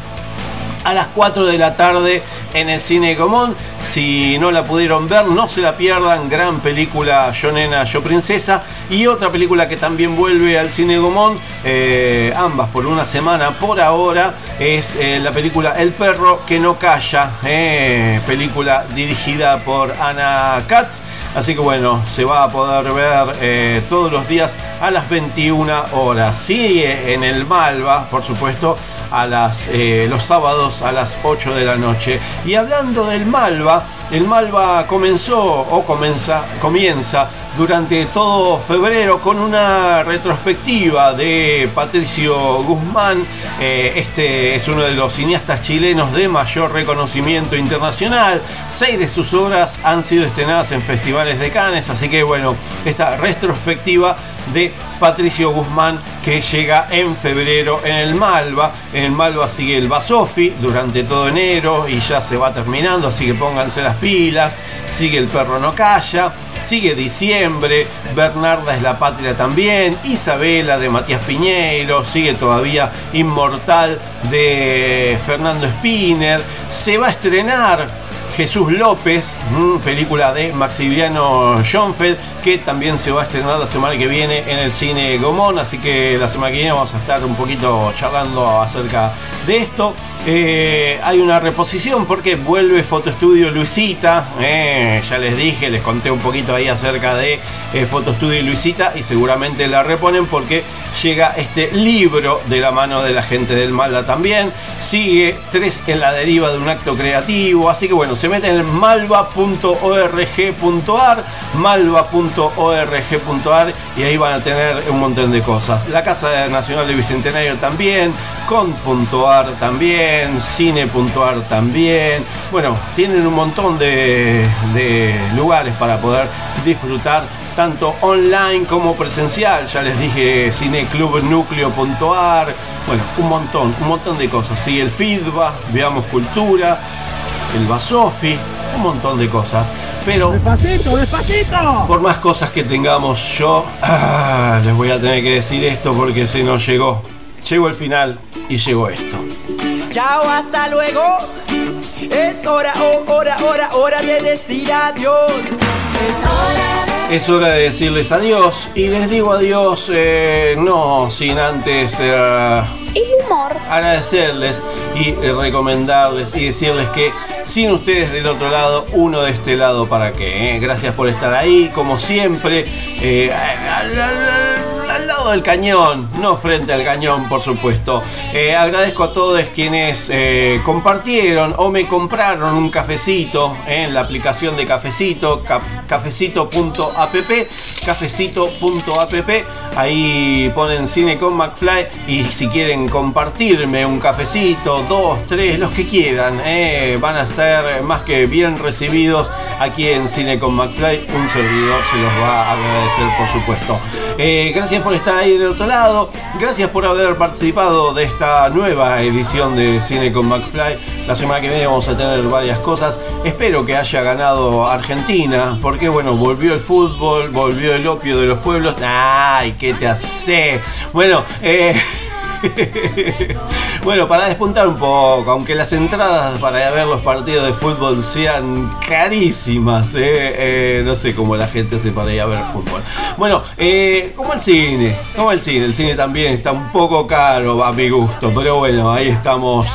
a las 4 de la tarde en el cine Gomón. Si no la pudieron ver, no se la pierdan. Gran película Yo Nena, Yo Princesa. Y otra película que también vuelve al cine Gomón, eh, ambas por una semana por ahora, es eh, la película El perro que no calla. eh, película dirigida por Ana Katz. Así que bueno, se va a poder ver todos los días a las 21 horas. Eh, en el Malva, por supuesto, a las, eh, los sábados a las 8 de la noche. Y hablando del Malva, El Malva comenzó o comienza, comienza durante todo febrero con una retrospectiva de Patricio Guzmán. Eh, este es uno de los cineastas chilenos de mayor reconocimiento internacional. Seis de sus obras han sido estrenadas en festivales de Cannes, así que bueno, esta retrospectiva de Patricio Guzmán que llega en febrero en el Malva. En el Malva sigue el Basofi durante todo enero y ya se va terminando, así que pónganse las pilas. Sigue el Perro No Calla. Sigue diciembre, Bernarda es la patria también, Isabela de Matías Piñeiro, sigue todavía Inmortal de Fernando Spinner, se va a estrenar Jesús López, película de Maximiliano Schoenfeld, que también se va a estrenar la semana que viene en el cine Gomón, así que la semana que viene vamos a estar un poquito charlando acerca de esto. Eh, hay una reposición porque vuelve Fotoestudio Luisita. Eh, ya les dije, les conté un poquito ahí acerca de eh, Fotoestudio Luisita y seguramente la reponen porque llega este libro de la mano de la gente del Malda también. Sigue tres en la deriva de un acto creativo. Así que bueno, se meten en malva.org.ar, malva.org.ar y ahí van a tener un montón de cosas. La Casa Nacional de Bicentenario también, con.ar también, cine.ar también. Bueno, tienen un montón de, lugares para poder disfrutar tanto online como presencial. Ya les dije cineclubnucleo.ar. Bueno, un montón, un montón de cosas. Sigue el feedback, veamos cultura, el Basofi, un montón de cosas. Pero Despacito, despacito. por más cosas que tengamos, yo ah, les voy a tener que decir esto porque se nos llegó. Llegó el final y llegó esto. Chao, hasta luego. Es hora, oh, hora, hora, hora de decir adiós. Es hora Es hora de decirles adiós y les digo adiós eh, no sin antes eh, agradecerles y eh, recomendarles y decirles que sin ustedes del otro lado, uno de este lado para qué. eh? Gracias por estar ahí, como siempre, eh, lado del cañón, no frente al cañón, por supuesto. Eh, agradezco a todos quienes eh, compartieron o me compraron un cafecito en la aplicación de Cafecito, cafecito.app, cafecito.app. Ahí ponen cine con McFly y si quieren compartirme un cafecito, dos, tres, los que quieran, eh, van a ser más que bien recibidos aquí en Cine con McFly. Un servidor se los va a agradecer, por supuesto. Eh, gracias por estar ahí del otro lado. Gracias por haber participado de esta nueva edición de Cine con McFly. La semana que viene vamos a tener varias cosas. Espero que haya ganado Argentina, porque bueno, volvió el fútbol, volvió el opio de los pueblos. ¡Ay, qué te hace! Bueno, eh. Bueno, para despuntar un poco, aunque las entradas para ver los partidos de fútbol sean carísimas, eh, eh, no sé cómo la gente se para ir a ver fútbol. Bueno, eh, como el cine, como el cine, el cine también está un poco caro a mi gusto, pero bueno, ahí estamos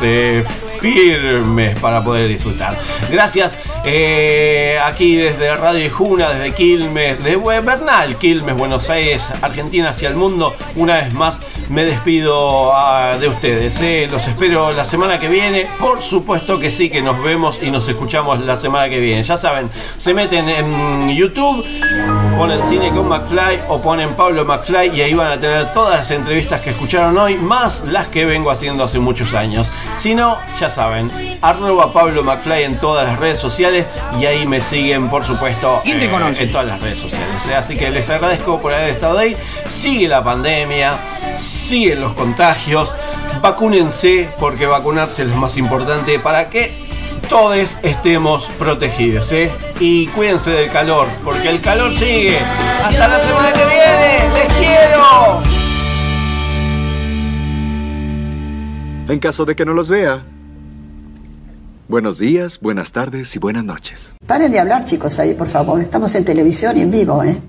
firmes para poder disfrutar. Gracias aquí desde Radio Juna, desde Quilmes, de Bernal, Quilmes, Buenos Aires, Argentina hacia el mundo. Una vez más me despido de ustedes. eh. Los espero la semana que viene. Por supuesto que sí, que nos vemos y nos escuchamos la semana que viene. Ya saben, se meten en YouTube, ponen cine con McFly o ponen Pablo McFly y ahí van a tener todas las entrevistas que escucharon hoy, más las que vengo haciendo hace muchos años. Si no, ya saben, arroba Pablo McFly en todas las redes sociales y ahí me siguen, por supuesto, ¿Quién te eh, en todas las redes sociales. eh. Así que les agradezco por haber estado ahí. Sigue la pandemia, siguen los contagios. Vacúnense porque vacunarse es lo más importante para que todos estemos protegidos. ¿eh? Y cuídense del calor, porque el calor sigue. Hasta la semana que viene. ¡Les quiero! En caso de que no los vea. Buenos días, buenas tardes y buenas noches. Paren de hablar, chicos, ahí, por favor. Estamos en televisión y en vivo, ¿eh?